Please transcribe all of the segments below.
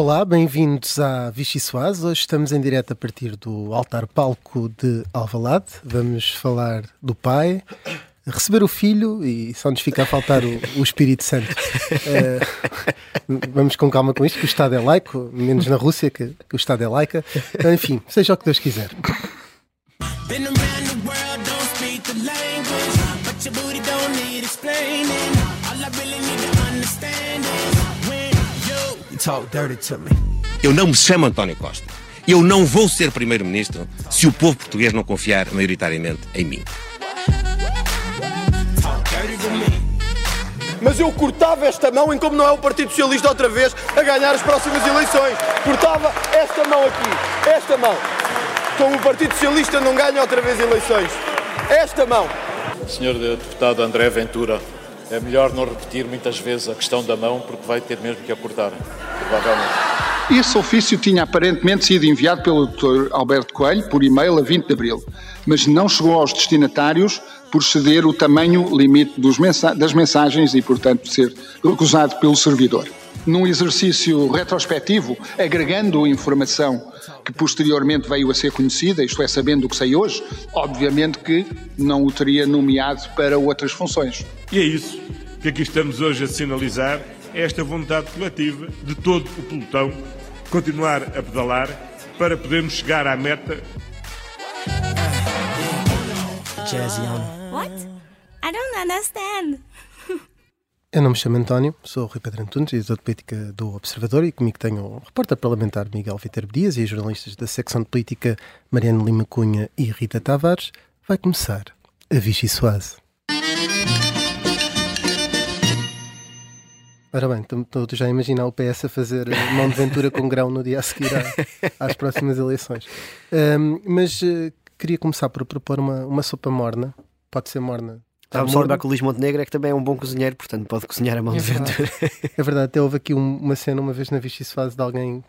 Olá, bem-vindos à Vichy Soaz. Hoje estamos em direto a partir do altar palco de Alvalade. Vamos falar do pai, receber o filho e só nos fica a faltar o, o Espírito Santo. Uh, vamos com calma com isto, que o Estado é laico, menos na Rússia, que, que o Estado é laica. Enfim, seja o que Deus quiser. Eu não me chamo António Costa. Eu não vou ser primeiro-ministro se o povo português não confiar maioritariamente em mim. Mas eu cortava esta mão em como não é o Partido Socialista outra vez a ganhar as próximas eleições. Cortava esta mão aqui, esta mão. Como o Partido Socialista não ganha outra vez eleições. Esta mão. Senhor deputado André Ventura, é melhor não repetir muitas vezes a questão da mão, porque vai ter mesmo que a cortar, provavelmente. Esse ofício tinha aparentemente sido enviado pelo Dr. Alberto Coelho por e-mail a 20 de abril, mas não chegou aos destinatários por ceder o tamanho limite mensa das mensagens e, portanto, ser recusado pelo servidor. Num exercício retrospectivo, agregando informação que posteriormente veio a ser conhecida, isto é, sabendo o que sei hoje, obviamente que não o teria nomeado para outras funções. E é isso que aqui estamos hoje a sinalizar, é esta vontade coletiva de todo o pelotão continuar a pedalar para podermos chegar à meta. What? I don't understand. Eu não me chamo António, sou o Rui Pedro Antunes, editor de política do Observador e comigo tenho o repórter parlamentar Miguel Viterbo Dias e os jornalistas da secção de política Mariana Lima Cunha e Rita Tavares. Vai começar a Vichy Soase. Ora bem, estou já a imaginar o PS a fazer mão de ventura com grão no dia a seguir às próximas eleições. Um, mas uh, queria começar por propor uma, uma sopa morna. Pode ser morna Estava-me só a lembrar que o Luís Montenegro é que também é um bom cozinheiro, portanto pode cozinhar a mão é de ventura. É verdade, até houve aqui um, uma cena uma vez na Vichy fase de alguém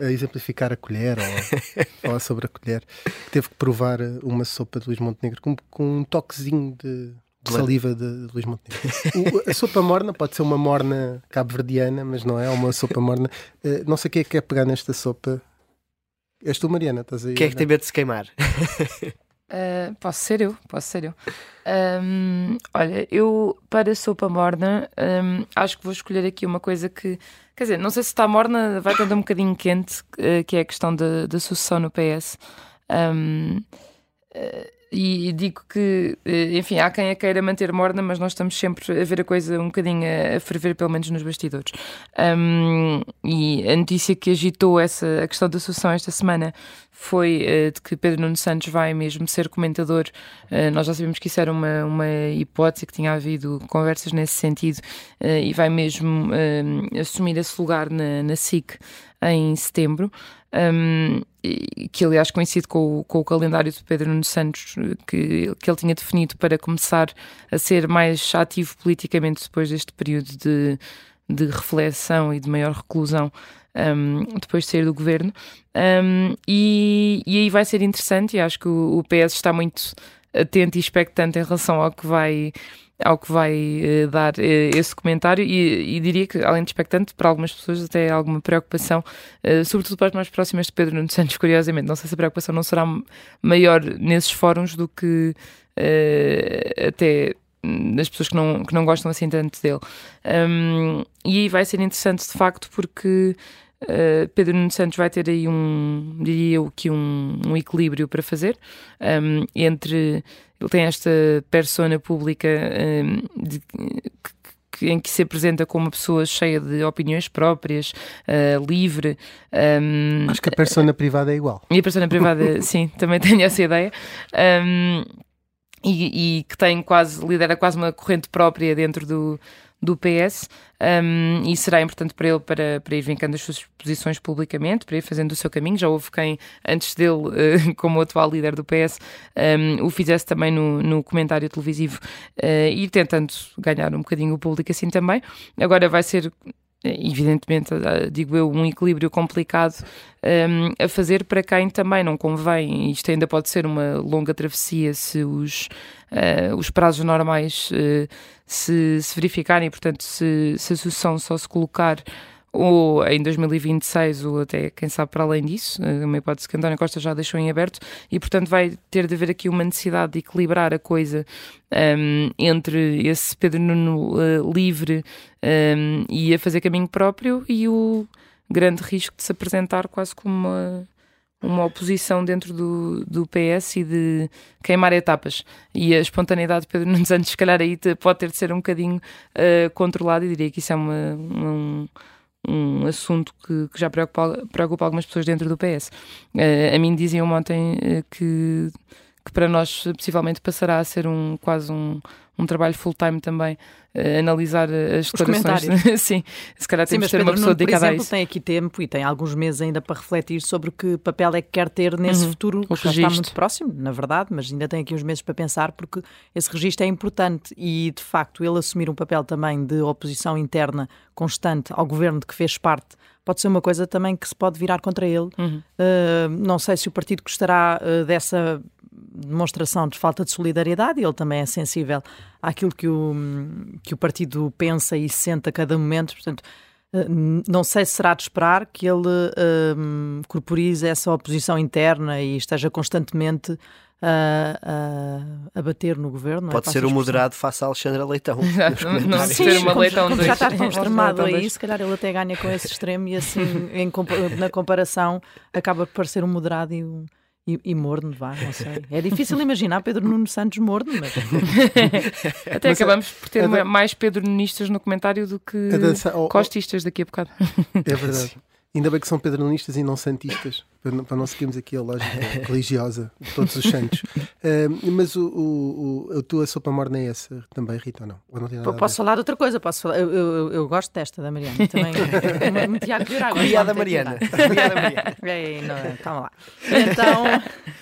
a exemplificar a colher ou falar sobre a colher, que teve que provar uma sopa de Luís Montenegro com, com um toquezinho de, de saliva de, de Luís Montenegro. O, a sopa morna pode ser uma morna cabo-verdiana, mas não é, uma sopa morna. Uh, não sei quem é que quer pegar nesta sopa. És tu, Mariana, estás aí? Quem é que tem medo de se queimar? Uh, posso ser eu, posso ser eu. Um, olha, eu para sopa morna um, acho que vou escolher aqui uma coisa que, quer dizer, não sei se está morna, vai estar um bocadinho quente, que é a questão da sucessão no PS. Um, uh, e digo que, eh, enfim, há quem a queira manter morna, mas nós estamos sempre a ver a coisa um bocadinho a, ferver, pelo menos nos bastidores. Um, e a notícia que agitou essa, a questão da sucessão esta semana foi uh, de que Pedro Nuno Santos vai mesmo ser comentador. Uh, nós já sabemos que isso era uma, uma hipótese, que tinha havido conversas nesse sentido, uh, e vai mesmo assumir esse lugar na, na SIC em setembro um, que aliás coincide com o, com o calendário de Pedro Nuno Santos que, que ele tinha definido para começar a ser mais ativo politicamente depois deste período de, de reflexão e de maior reclusão um, depois de sair do governo. Um, e, e aí vai ser interessante, e acho que o, o PS está muito atento e expectante em relação ao que vai ao que vai uh, dar uh, esse comentário e, e, diria que, além de expectante, para algumas pessoas até alguma preocupação, uh, sobretudo para as mais próximas de Pedro Nuno Santos, curiosamente. Não sei se a preocupação não será maior nesses fóruns do que até das pessoas que não, que não gostam assim tanto dele. Um, e aí vai ser interessante, de facto, porque Uh, Pedro Nuno Santos vai ter aí um, diria eu, que um, um equilíbrio para fazer um, entre ele tem esta persona pública um, de, que, em que se apresenta como uma pessoa cheia de opiniões próprias, uh, livre. Um, Acho que a persona privada é igual. E a persona privada, sim, também tenho essa ideia. Um, e, e, que tem quase, lidera quase uma corrente própria dentro do, do PS um, e será importante para ele para, para ir vincando as suas posições publicamente, para ir fazendo o seu caminho. Já houve quem, antes dele, uh, como atual líder do PS, um, o fizesse também no, no comentário televisivo uh, e tentando ganhar um bocadinho o público assim também. Agora vai ser evidentemente, digo eu, um equilíbrio complicado um, a fazer para quem também não convém. Isto ainda pode ser uma longa travessia se os, uh, os prazos normais uh, se, se verificarem, portanto, se, se a sucessão só se colocar ou em 2026, ou até, quem sabe, para além disso, é uma hipótese que António Costa já deixou em aberto, e portanto vai ter de haver aqui uma necessidade de equilibrar a coisa um, entre esse Pedro Nuno uh, livre um, e a fazer caminho próprio e o grande risco de se apresentar quase como uma uma oposição dentro do, do PS e de queimar etapas. E a espontaneidade de Pedro Nunes Santos, se calhar, aí pode ter de ser um bocadinho uh, controlada, e diria que isso é uma, um, um assunto que, que já preocupa, preocupa, algumas pessoas dentro do PS. Uh, eh, a mim diziam ontem uh, que, que para nós possivelmente passará a ser um quase um, um trabalho full-time também, uh, analisar as declarações. Sim, se calhar temos Sim, de ter uma pessoa dedicada exemplo, a isso. tem aqui tempo e tem alguns meses ainda para refletir sobre que papel é que quer ter nesse uhum. futuro, que já está muito próximo, na verdade, mas ainda tem aqui uns meses para pensar, porque esse registro é importante e, de facto, ele assumir um papel também de oposição interna constante ao governo de que fez parte pode ser uma coisa também que se pode virar contra ele. Uhum. Uh, não sei se o partido gostará uh, dessa demonstração de falta de solidariedade, ele também é sensível àquilo que o, que o partido pensa e sente a cada momento, portanto, eh, não sei se será de esperar que ele um, corporize essa oposição interna e esteja constantemente a, a, a, bater no governo. É? Pode é? ser o moderado face a Alexandra Leitão. não, não Sim, ser uma como, Leitão como já está tão extremado aí, se calhar ele até ganha com esse extremo e assim, em, na comparação, acaba por parecer um moderado e um e, e morno, vá, não sei. É difícil imaginar Pedro Nuno Santos morno, mas. Até mas acabamos por ter mais Pedro Nunistas no comentário do que dança, costistas daqui a bocado. É verdade. Ainda bem que são pedronistas e não santistas, para não, para não seguirmos aqui a lógica religiosa de todos os santos. Uh, mas o, o, o, a tua sopa morna é essa também, Rita, ou não? Ou não posso falar de outra coisa, posso falar. Eu, eu, eu gosto desta da Mariana também. me Tiago Cuidado, Mariana. Mariana. Ei, não, calma lá. Então,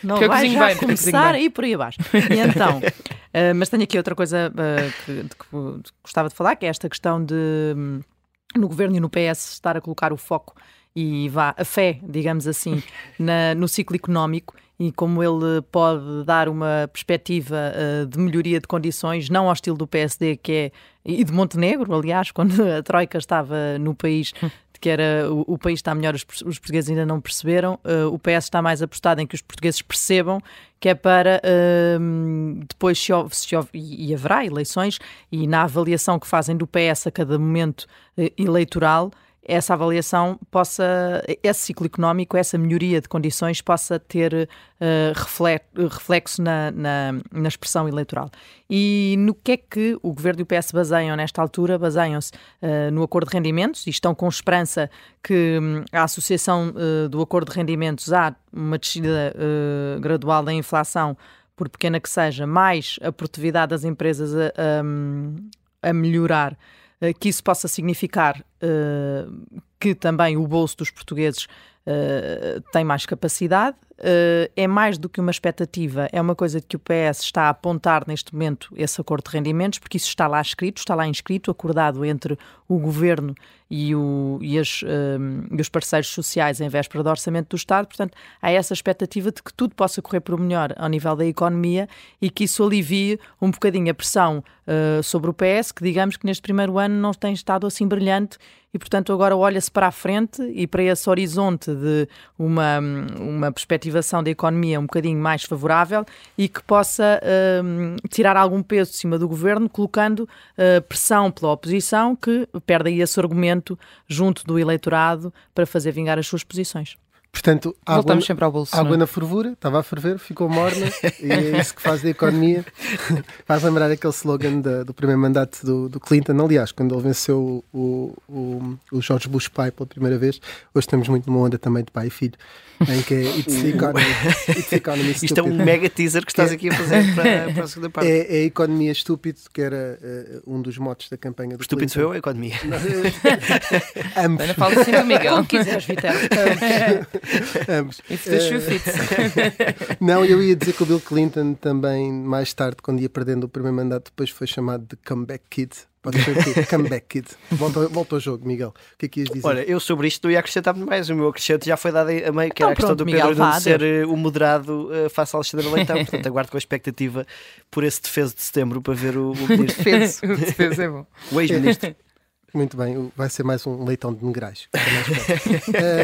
não vai já bem, começar ir por aí abaixo. E então, uh, mas tenho aqui outra coisa uh, que, de, que gostava de falar, que é esta questão de hum, no governo e no PS estar a colocar o foco e vá a fé, digamos assim, na, no ciclo económico e como ele pode dar uma perspectiva uh, de melhoria de condições, não ao estilo do PSD, que é e de Montenegro, aliás, quando a Troika estava no país, que era o, o país está melhor, os, os, portugueses ainda não perceberam. Uh, o PS está mais apostado em que os portugueses percebam que é para uh, depois se, se, e, e haverá eleições e na avaliação que fazem do PS a cada momento uh, eleitoral essa avaliação possa, esse ciclo económico, essa melhoria de condições possa ter uh, reflexo na, na, na, expressão eleitoral. E no que é que o Governo e o PS baseiam nesta altura? Baseiam-se uh, no acordo de rendimentos e estão com esperança que um, a associação uh, do acordo de rendimentos há uma descida gradual da inflação por pequena que seja, mais a produtividade das empresas a, a, a melhorar que isso possa significar uh, que também o bolso dos portugueses uh, tem mais capacidade. Uh, é mais do que uma expectativa, é uma coisa que o PS está a apontar neste momento esse acordo de rendimentos, porque isso está lá escrito, está lá inscrito, acordado entre o governo e, o, e, as, um, e os parceiros sociais em véspera do orçamento do Estado. Portanto, há essa expectativa de que tudo possa correr para o melhor ao nível da economia e que isso alivie um bocadinho a pressão uh, sobre o PS, que digamos que neste primeiro ano não tem estado assim brilhante e, portanto, agora olha-se para a frente e para esse horizonte de uma, uma perspectivação da economia um bocadinho mais favorável e que possa uh, tirar algum peso de cima do governo, colocando uh, pressão pela oposição, que perde aí esse argumento junto do eleitorado para fazer vingar as suas posições. Portanto, água, Voltamos sempre ao bolso. Água é? na fervura, estava a ferver, ficou morna, e é isso que faz da economia. faz lembrar aquele slogan da, do primeiro mandato do, do, Clinton. Aliás, quando ele venceu o, o, o George Bush pai pela primeira vez, hoje estamos muito numa onda também de pai e filho em que é It's the Economy. It's the economy Isto é um mega teaser que estás é. aqui a fazer para, para a segunda parte. É, é a economia estúpido, que era uh, um dos motos da campanha do Estúpido sou eu, a economia. Ambos. Ana fala assim do Miguel. Como quiseres, Vitor. Ambos. If the shoe fits. Não, eu ia dizer que o Bill Clinton também, mais tarde, quando ia perdendo o primeiro mandato, depois foi chamado de Comeback Kid Pode ser que comeback kid. Volta, volta ao jogo, Miguel. O que é que ias dizer? Olha, eu sobre isto não ia acrescentar mais. O meu acrescento já foi dado a meio, que então, era a questão do Pedro Nuno ser uh, o moderado uh, face a Alexandre Leitão. Portanto, aguardo com a expectativa por esse defeso de setembro para ver o, o ministro. o defeso é bom. O ex-ministro. Muito bem, vai ser mais um leitão de negrais.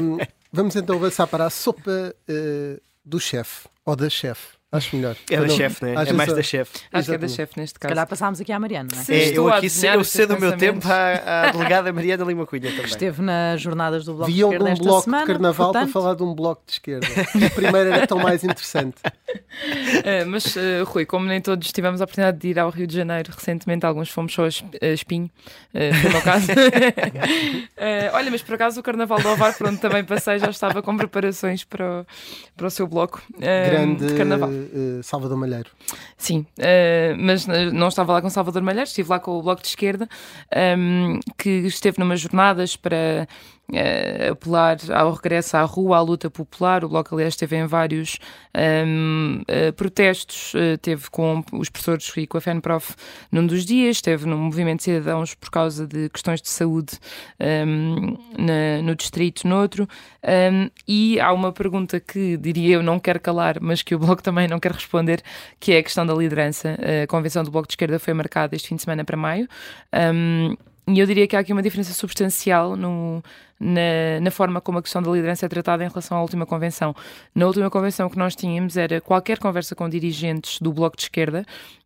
um, vamos então avançar para a sopa uh, do chefe, ou da chefe. Acho melhor. É da chefe, né? É mais da chefe. Acho que é da chefe neste caso. Se calhar passámos aqui à Mariana, não é? Sim, é eu aqui eu cedo o meu tempo à, à delegada Mariana Lima Cunha também. Esteve nas jornadas do Bloco Viam de Esquerda um bloco semana, de carnaval portanto... para falar de um bloco de esquerda. E o primeiro era tão mais interessante. Uh, mas, uh, Rui, como nem todos tivemos a oportunidade de ir ao Rio de Janeiro recentemente, alguns fomos só a espinho, uh, foi o meu caso. olha, mas por acaso o Carnaval do Ovar, por onde também passei, já estava com preparações para o, para o seu bloco Grande de Carnaval. Salvador Malheiro. Sim, uh, mas não estava lá com Salvador Malheiro, estive lá com o Bloco de Esquerda, um, que esteve numas jornadas para uh, apelar ao regresso à rua, à luta popular. O Bloco, aliás, esteve em vários um, uh, eh, protestos, uh, teve com os professores e com a FENPROF num dos dias, esteve no movimento de cidadãos por causa de questões de saúde um, na, no distrito, noutro. Um, e há uma pergunta que, diria eu, não quero calar, mas que o Bloco também não quer responder, que é a questão da liderança. A convenção do Bloco de Esquerda foi marcada este fim de semana para maio. Um, e eu diria que há aqui uma diferença substancial no, na, na, forma como a questão da liderança é tratada em relação à última convenção. Na última convenção que nós tínhamos era qualquer conversa com dirigentes do Bloco de Esquerda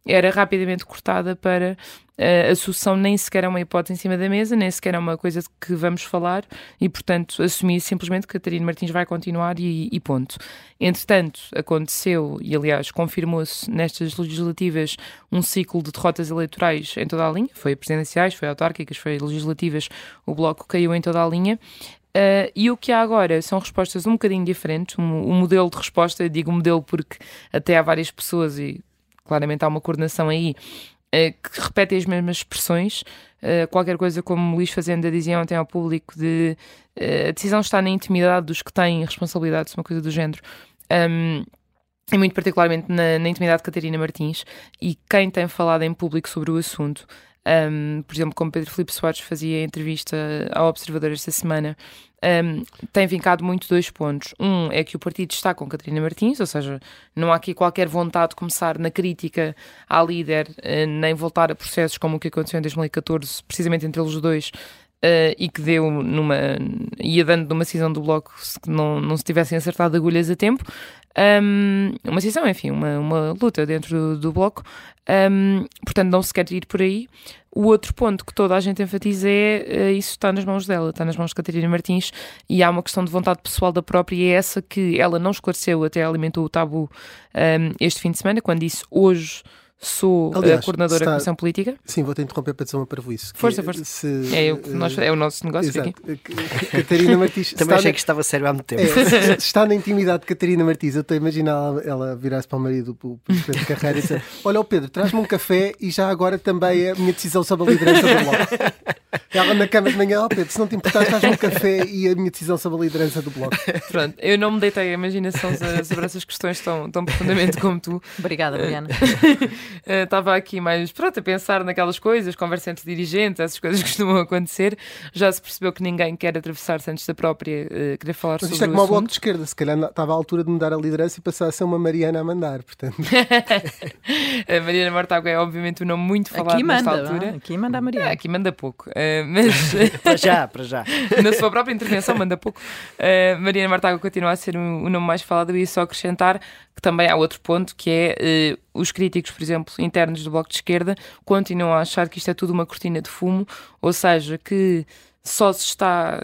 era rapidamente cortada para uh, a sucessão nem sequer é uma hipótese em cima da mesa, nem sequer é uma coisa que vamos falar e, portanto, assumir simplesmente que Catarina Martins vai continuar e, e ponto. Entretanto, aconteceu, e aliás confirmou-se nestas legislativas, um ciclo de derrotas eleitorais em toda a linha, foi presidenciais, foi autárquicas, foi legislativas, o Bloco caiu em toda a linha. Uh, e o que há agora são respostas um bocadinho diferentes. Um, um modelo de resposta, eu digo modelo porque até há várias pessoas, e claramente há uma coordenação aí, uh, que repetem as mesmas expressões. Uh, qualquer coisa como Luís Fazenda dizia ontem ao público de a decisão está na intimidade dos que têm responsabilidade, uma coisa do género. Um, e muito particularmente na, na intimidade de Catarina Martins e quem tem falado em público sobre o assunto um, por exemplo, como Pedro Filipe Soares fazia entrevista ao Observador esta semana, um, tem vincado muito dois pontos. Um é que o partido está com Catarina Martins, ou seja, não há aqui qualquer vontade de começar na crítica à líder, uh, nem voltar a processos como o que aconteceu em 2014, precisamente entre eles dois, Uh, e que deu numa. ia dando numa decisão do bloco se não, não se tivessem acertado agulhas a tempo. Um, uma decisão, enfim, uma, uma luta dentro do, do bloco. Um, portanto, não se quer ir por aí. O outro ponto que toda a gente enfatiza é uh, isso está nas mãos dela, está nas mãos de Catarina Martins e há uma questão de vontade pessoal da própria e é essa que ela não esclareceu, até alimentou o tabu um, este fim de semana, quando disse hoje sou Aliás, a coordenadora está... da Comissão Política. Sim, vou-te interromper para dizer uma isso. Força, força. Se, é, eu, nós, é o nosso negócio exato. aqui. Catarina Martins. Também achei na... que estava sério há muito tempo. É, está na intimidade de Catarina Martins. Eu estou a imaginar ela, ela virar-se para o marido, o Pedro Carreira, e dizer: Olha, o Pedro, traz-me um café e já agora também é a minha decisão sobre a liderança do bloco. Ela na cama de manhã, oh Pedro, se não te importar, traz-me um café e a minha decisão sobre a liderança do bloco. Pronto, eu não me deitei a imaginação sobre essas questões tão, tão profundamente como tu. Obrigada, Mariana. Estava aqui aqui mais pronto a pensar naquelas coisas, conversa entre dirigentes, essas coisas que costumam acontecer. Já se percebeu que ninguém quer atravessar-se antes da própria uh, querer falar Mas sobre isto é como o bloco de esquerda, se calhar estava à altura de mudar a liderança e passar a ser uma Mariana a mandar, portanto. a Mariana Mortágua é obviamente um nome muito falado aqui manda, nesta altura. Aqui manda a Mariana. É, aqui manda pouco, uh, mas para já, para já. Na sua própria intervenção manda pouco. Uh, Mariana Mortágua continua a ser o, nome mais falado e só acrescentar que também há outro ponto que é uh, os críticos, por exemplo, internos do Bloco de Esquerda continuam a achar que isto é tudo uma cortina de fumo, ou seja, que só se está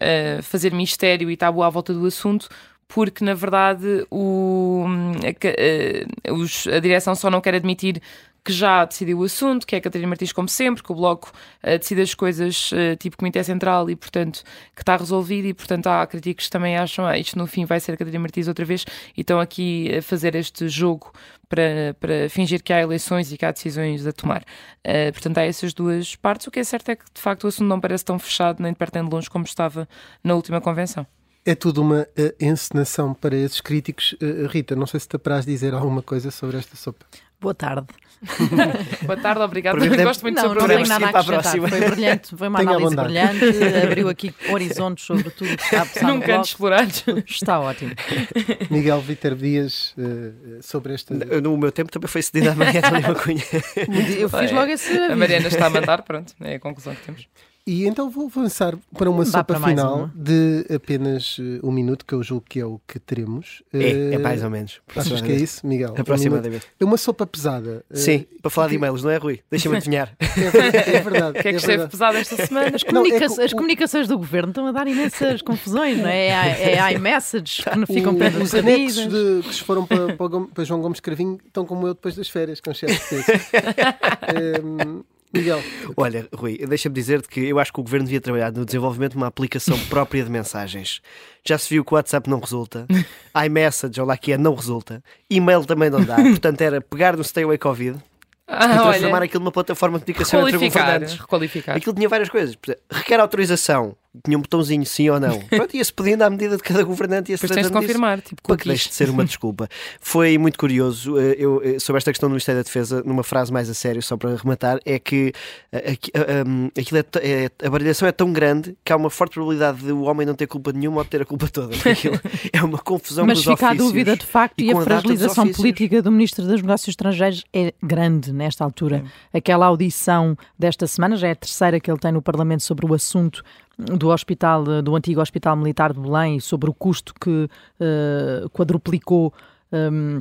a fazer mistério e tabu à volta do assunto porque na verdade o, a, a, os, a direção só não quer admitir que já decidiu o assunto, que é a Catarina Martins, como sempre, que o Bloco uh, decide as coisas uh, tipo Comitê Central e, portanto, que está resolvido. E, portanto, há críticos que também acham ah, isto no fim vai ser a Catarina Martins outra vez e estão aqui a fazer este jogo para, para fingir que há eleições e que há decisões a tomar. Uh, portanto, há essas duas partes. O que é certo é que, de facto, o assunto não parece tão fechado nem de perto nem de longe como estava na última convenção. É tudo uma uh, encenação para esses críticos. Uh, Rita, não sei se te apraz dizer alguma coisa sobre esta sopa. Boa tarde. Boa tarde, obrigado. Gosto muito não, do seu programa. Não tenho nada a acrescentar. Foi brilhante, foi uma Tenha análise brilhante, abriu aqui horizontes sobre tudo o que está a passar Nunca antes explorados. Está ótimo. Miguel Vítor Dias, uh, sobre esta... No, no meu tempo também foi cedida a Mariana Lima Cunha. Eu fiz logo esse aviso. A Mariana está a mandar, pronto, é a conclusão que temos. E então vou avançar para uma Dá sopa para final uma. de apenas uh, um minuto, que eu julgo que é o que teremos. É, é mais ou menos. Achas que é isso, Miguel? Aproximadamente. Um é uma sopa pesada. Sim, uh, para falar de e-mails, não é, Rui? Deixa-me adivinhar. é, verdade. O que é que é esteve pesado esta semana? As, comunica não, é as comunicações do governo estão a dar imensas confusões, não é? É iMessage que não ficam o, Os anexos de, que foram para, para, para, João Gomes Cravinho estão como eu depois das férias, com chefe de Miguel. Olha, Rui, deixa-me dizer-te que eu acho que o governo devia trabalhar no desenvolvimento de uma aplicação própria de mensagens. Já se viu que o WhatsApp não resulta, iMessage, ou lá que é, não resulta, e-mail também não dá. Portanto, era pegar no Stay Away Covid, ah, e transformar olha, aquilo numa plataforma de comunicação entre governantes. Requalificar. Aquilo tinha várias coisas. Requer autorização tinha um botãozinho sim ou não. Pronto, ia-se pedindo à medida de cada governante ia-se tens de confirmar, tipo, para que deixe de ser uma desculpa. Foi muito curioso, eh, eu, eh, sobre esta questão do Ministério da Defesa, numa frase mais a sério, só para rematar, é que eh, aquilo é, é, a variação é tão grande que há uma forte probabilidade de o homem não ter culpa nenhuma ou de ter a culpa toda. É uma confusão Mas fica a dúvida de facto e, e a fragilização política do Ministro dos Negócios Estrangeiros é grande nesta altura. É. Aquela audição desta semana, já é a terceira que ele tem no Parlamento sobre o assunto, do hospital, do antigo Hospital Militar de Belém, sobre o custo que uh, quadruplicou. Um,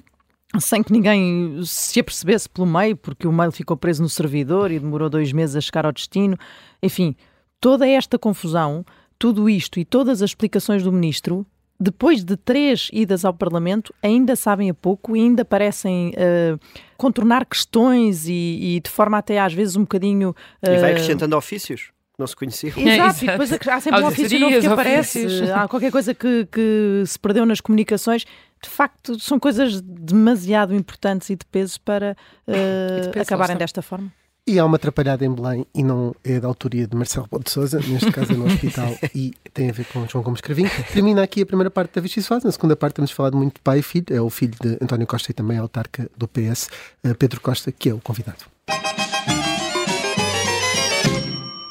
sem que ninguém se apercebesse pelo meio, porque o mail ficou preso no servidor e demorou dois meses a chegar ao destino. Enfim, toda esta confusão, tudo isto e todas as explicações do ministro, depois de três idas ao Parlamento, ainda sabem a pouco e ainda parecem uh, contornar questões e, e, de forma até às vezes um bocadinho. Uh, e vai acrescentando ofícios não se conheciam. Exato, e depois há sempre um ofício novo que aparece, há qualquer coisa que, que se perdeu nas comunicações. De facto, são coisas demasiado importantes e de peso para uh, peso, acabarem desta forma. E há uma atrapalhada em Belém e não é da autoria de Marcelo Ponte de Souza, neste caso é no hospital e tem a ver com João Gomes Cravinho. Termina aqui a primeira parte da Vichy Soares, na segunda parte temos falado muito de pai e filho, é o filho de António Costa e também autarca do PS, eh, Pedro Costa, que é o convidado.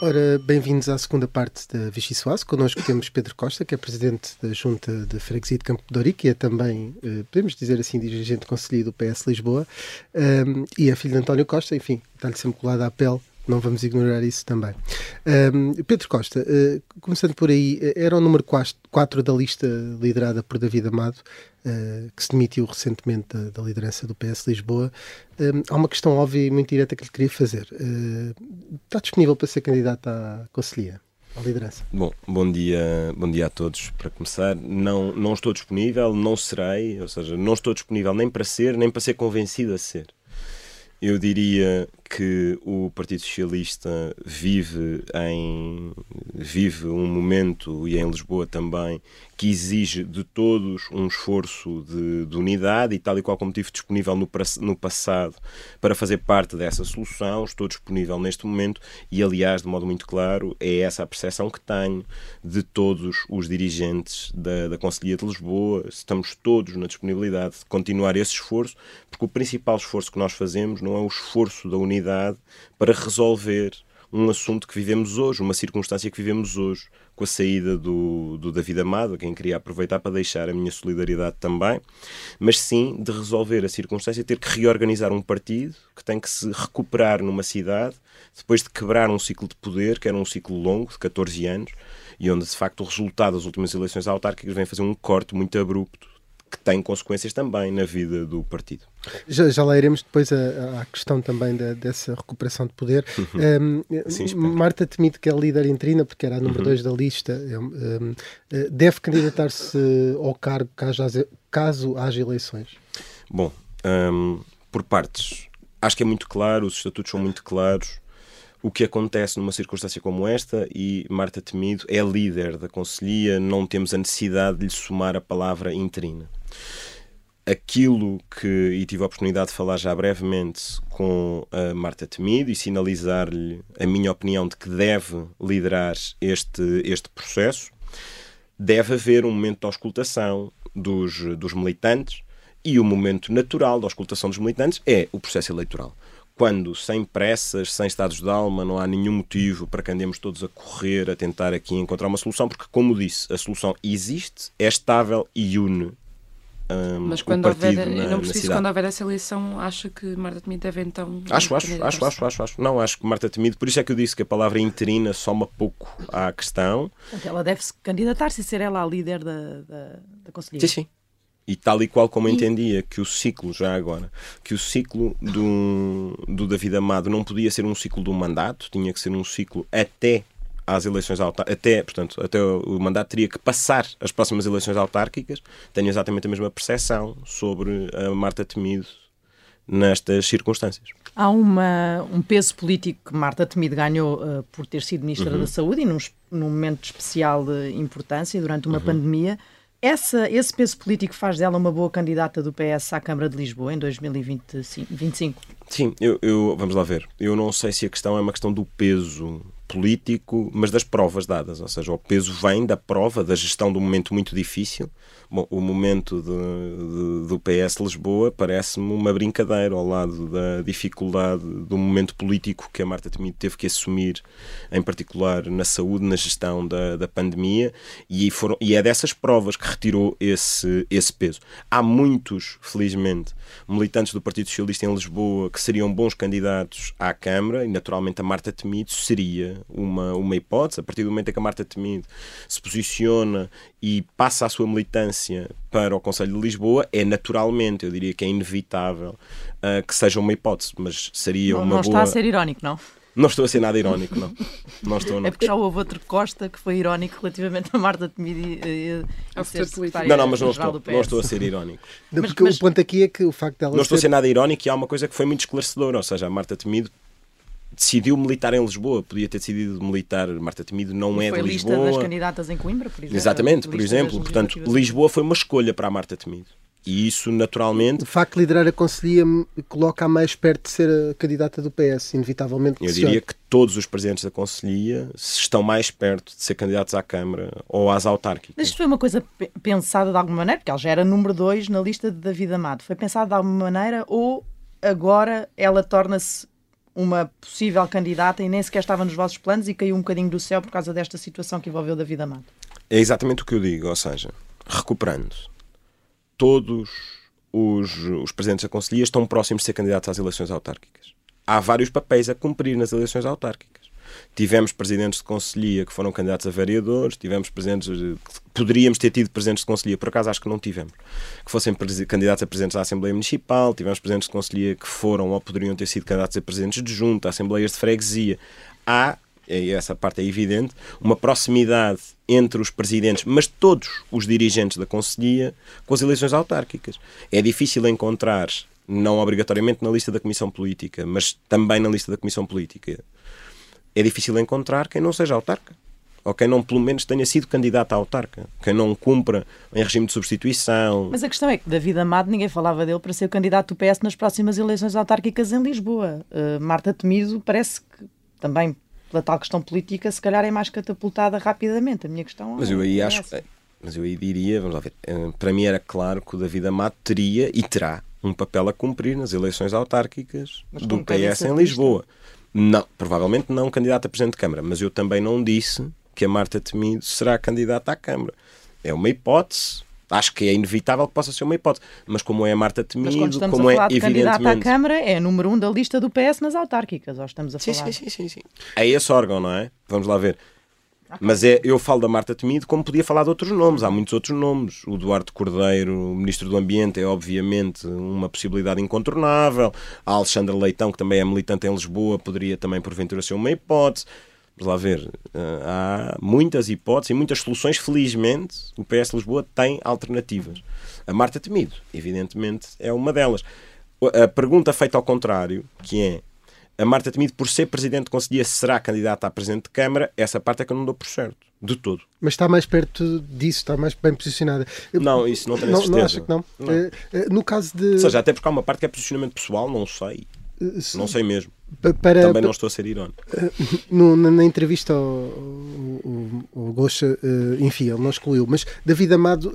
Ora, bem-vindos à segunda parte da Vichy Soase. Connosco temos Pedro Costa, que é presidente da Junta de Freguesia de Campo de Dorico e é também, eh, podemos dizer assim, dirigente conselheiro do PS Lisboa. Um, e é filho de António Costa, enfim, está-lhe sempre colado à pele não vamos ignorar isso também. Um, Pedro Costa, uh, começando por aí, eh, era o número 4 da lista liderada por David Amado, uh, que se demitiu recentemente da, da liderança do PS Lisboa. Um, há uma questão óbvia e muito direta que lhe queria fazer. Uh, está disponível para ser candidato à Conselhia? À liderança. Bom, bom dia, bom dia a todos. Para começar, não, não estou disponível, não serei, ou seja, não estou disponível nem para ser, nem para ser convencido a ser. Eu diria que o Partido Socialista vive em vive um momento e em Lisboa também que exige de todos um esforço de, de unidade e tal e qual como tive disponível no, no passado para fazer parte dessa solução, estou disponível neste momento e aliás de modo muito claro é essa a percepção que tenho de todos os dirigentes da, da Conselhia de Lisboa, estamos todos na disponibilidade de continuar esse esforço, porque o principal esforço que nós fazemos não é o esforço da unidade para resolver um assunto que vivemos hoje, uma circunstância que vivemos hoje, com a saída do, do David Amado, a quem queria aproveitar para deixar a minha solidariedade também, mas sim de resolver a circunstância ter que reorganizar um partido que tem que se recuperar numa cidade, depois de quebrar um ciclo de poder, que era um ciclo longo, de 14 anos, e onde de facto o resultado das últimas eleições autárquicas vem fazer um corte muito abrupto que tem consequências também na vida do partido. Já, já lá iremos depois à, questão também da, dessa recuperação de poder. Uhum. Um, Sim, Marta Temido, que é líder interina, porque era a número 2 uhum. da lista, um, eh, deve candidatar-se ao cargo caso, caso haja eleições? Bom, um, por partes. Acho que é muito claro, os estatutos são muito claros o que acontece numa circunstância como esta e Marta Temido é líder da Conselhia, não temos a necessidade de lhe somar a palavra interina aquilo que, e tive a oportunidade de falar já brevemente com a Marta Temido e sinalizar-lhe a minha opinião de que deve liderar este, este processo, deve haver um momento de auscultação dos, dos militantes e o momento natural da auscultação dos militantes é o processo eleitoral. Quando, sem pressas, sem estados de alma, não há nenhum motivo para que andemos todos a correr, a tentar aqui encontrar uma solução, porque, como disse, a solução existe, é estável e une um, Mas quando houver, na, eu não preciso quando houver essa eleição, acha que Marta Temido deve então. Acho, acho, acho, acho, acho, acho. Não, acho que Marta Temido, por isso é que eu disse que a palavra interina soma pouco à questão. Portanto, ela deve se candidatar-se e ser ela a líder da, da, da Conselhia. Sim, sim. E tal e qual como eu entendia que o ciclo, já agora, que o ciclo do, do David Amado não podia ser um ciclo do mandato, tinha que ser um ciclo até às eleições autárquicas, até, portanto, até o mandato teria que passar as próximas eleições autárquicas, tenho exatamente a mesma percepção sobre a Marta Temido nestas circunstâncias. Há uma, um peso político que Marta Temido ganhou uh, por ter sido Ministra uhum. da Saúde e num, num momento especial de importância durante uma uhum. pandemia. Essa, esse peso político faz dela uma boa candidata do PS à Câmara de Lisboa em 2025? Sim, eu, eu, vamos lá ver. Eu não sei se a questão é uma questão do peso político, mas das provas dadas. Ou seja, o peso vem da prova, da gestão de um momento muito difícil. Bom, o momento de, de, do PS Lisboa parece-me uma brincadeira ao lado da dificuldade do momento político que a Marta Temido teve que assumir, em particular na saúde, na gestão da, da pandemia, e, foram, e é dessas provas que retirou esse, esse peso. Há muitos, felizmente, militantes do Partido Socialista em Lisboa que seriam bons candidatos à Câmara, e naturalmente a Marta Temido seria uma, uma hipótese. A partir do momento em que a Marta Temido se posiciona e passa a sua militância para o Conselho de Lisboa, é naturalmente, eu diria que é inevitável uh, que seja uma hipótese, mas seria não, uma não boa... Não está a ser irónico, não? Não estou a ser nada irónico, não. não estou, não. É porque já houve outro Costa que foi irónico relativamente a Marta Temido e, e Não, não, mas não estou, não estou a ser irónico. Não, porque mas, o ponto aqui é que o facto dela Não estou a ser nada irónico e há uma coisa que foi muito esclarecedora, ou seja, a Marta Temido decidiu militar em Lisboa, podia ter decidido militar. Marta Temido não e é de Lisboa. Foi lista das candidatas em Coimbra, por exemplo. Exatamente, por exemplo. Portanto, Lisboa foi uma escolha para a Marta Temido. E isso, naturalmente. O facto de liderar a Conselhia coloca-a mais perto de ser a candidata do PS, inevitavelmente. Eu diria que todos os presidentes da Conselhia estão mais perto de ser candidatos à Câmara ou às autárquicas. Mas isto foi uma coisa pensada de alguma maneira, porque ela já era número 2 na lista de David Amado. Foi pensado de alguma maneira ou agora ela torna-se uma possível candidata e nem sequer estava nos vossos planos e caiu um bocadinho do céu por causa desta situação que envolveu David Amado. É exatamente o que eu digo, ou seja, recuperando, todos os, os presidentes da Conselhia estão próximos de ser candidatos às eleições autárquicas. Há vários papéis a cumprir nas eleições autárquicas. Tivemos presidentes de conselhia que foram candidatos a vereadores, tivemos presidentes poderíamos ter tido presidentes de conselhia, por acaso acho que não tivemos, que fossem candidatos a presidentes da Assembleia Municipal, tivemos presidentes de conselhia que foram ou poderiam ter sido candidatos a presidentes de junta, assembleias de freguesia. Há, essa parte é evidente, uma proximidade entre os presidentes, mas todos os dirigentes da conselhia, com as eleições autárquicas. É difícil encontrar, não obrigatoriamente na lista da Comissão Política, mas também na lista da Comissão Política, é difícil encontrar quem não seja autarca ou quem não pelo menos tenha sido candidato à autarca, quem não cumpra em regime de substituição. Mas a questão é que David Amado ninguém falava dele para ser o candidato do PS nas próximas eleições autárquicas em Lisboa. Uh, Marta Temido parece que também pela tal questão política se calhar é mais catapultada rapidamente. A minha questão Mas eu aí é acho essa. mas eu aí diria, vamos lá ver, eh, para mim era claro que o David Amado teria e terá um papel a cumprir nas eleições autárquicas mas do PS em Lisboa. Não, provavelmente não candidato a Presidente de Câmara, mas eu também não disse que a Marta Temido será candidata à Câmara. É uma hipótese. Acho que é inevitável que possa ser uma hipótese. Mas como é a Marta Temido, como a é de candidata à Câmara, é número um da lista do PS nas autárquicas. Ou estamos a sim, falar... Sim, sim, sim, sim. É esse órgão, não é? Vamos lá ver. Mas é, eu falo da Marta Temido como podia falar de outros nomes. Há muitos outros nomes. O Duarte Cordeiro, Ministro do Ambiente, é obviamente uma possibilidade incontornável. A Alexandra Leitão, que também é militante em Lisboa, poderia também porventura ser uma hipótese. Vamos lá ver. Eh, há muitas hipóteses e muitas soluções. Felizmente, o PS Lisboa tem alternativas. A Marta Temido, evidentemente, é uma delas. A pergunta feita ao contrário, que é a Marta Temido, por ser Presidente de Conselhia, será candidata a Presidente de Câmara, essa parte é que eu não dou por certo. De todo. Mas está mais perto disso, está mais bem posicionada. Não, isso não tenho não, certeza. Não acho que não. não. É, é, no caso de. Ou seja, até porque há uma parte que é posicionamento pessoal, não sei. Não sei mesmo. Para, Também não estou a ser irónico. No, na, na, entrevista ao, ao, ao Gocha, enfim, ele não excluiu, mas David Amado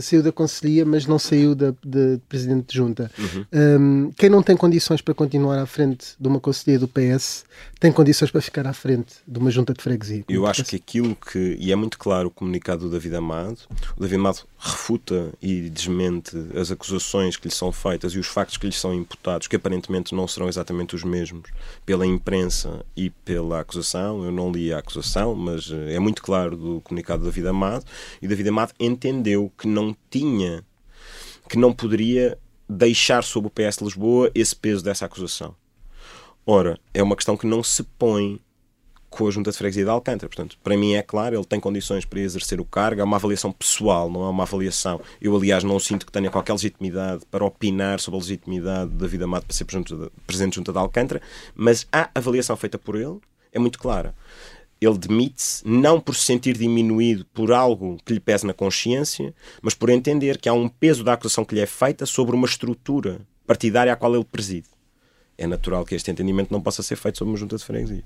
saiu da Conselhia, mas não saiu da, de Presidente de Junta. Uhum. Um, quem não tem condições para continuar à frente de uma Conselhia do PS tem condições para ficar à frente de uma Junta de Freguesia. Eu acho que aquilo que, e é muito claro o comunicado do David Amado, o David Amado refuta e desmente as acusações que lhe são feitas e os factos que lhe são imputados, que aparentemente não serão exatamente os mesmos pela imprensa e pela acusação. Eu não li a acusação, mas eh, é muito claro do comunicado do David Amado. E David Amado entendeu que não tinha, que não poderia deixar sobre o PS de Lisboa esse peso dessa acusação. Ora, é uma questão que não se põe com a Junta de Freguesia de Alcântara. Portanto, para mim é claro, ele tem condições para exercer o cargo, é uma avaliação pessoal, não é uma avaliação. Eu, aliás, não sinto que tenha qualquer legitimidade para opinar sobre a legitimidade da vida amada para ser Presidente de Junta de Alcântara, mas a avaliação feita por ele é muito clara. Ele demite-se não por se sentir diminuído por algo que lhe pese na consciência, mas por entender que há um peso da acusação que lhe é feita sobre uma estrutura partidária à qual ele preside. É natural que este entendimento não possa ser feito sobre uma junta de freguesia.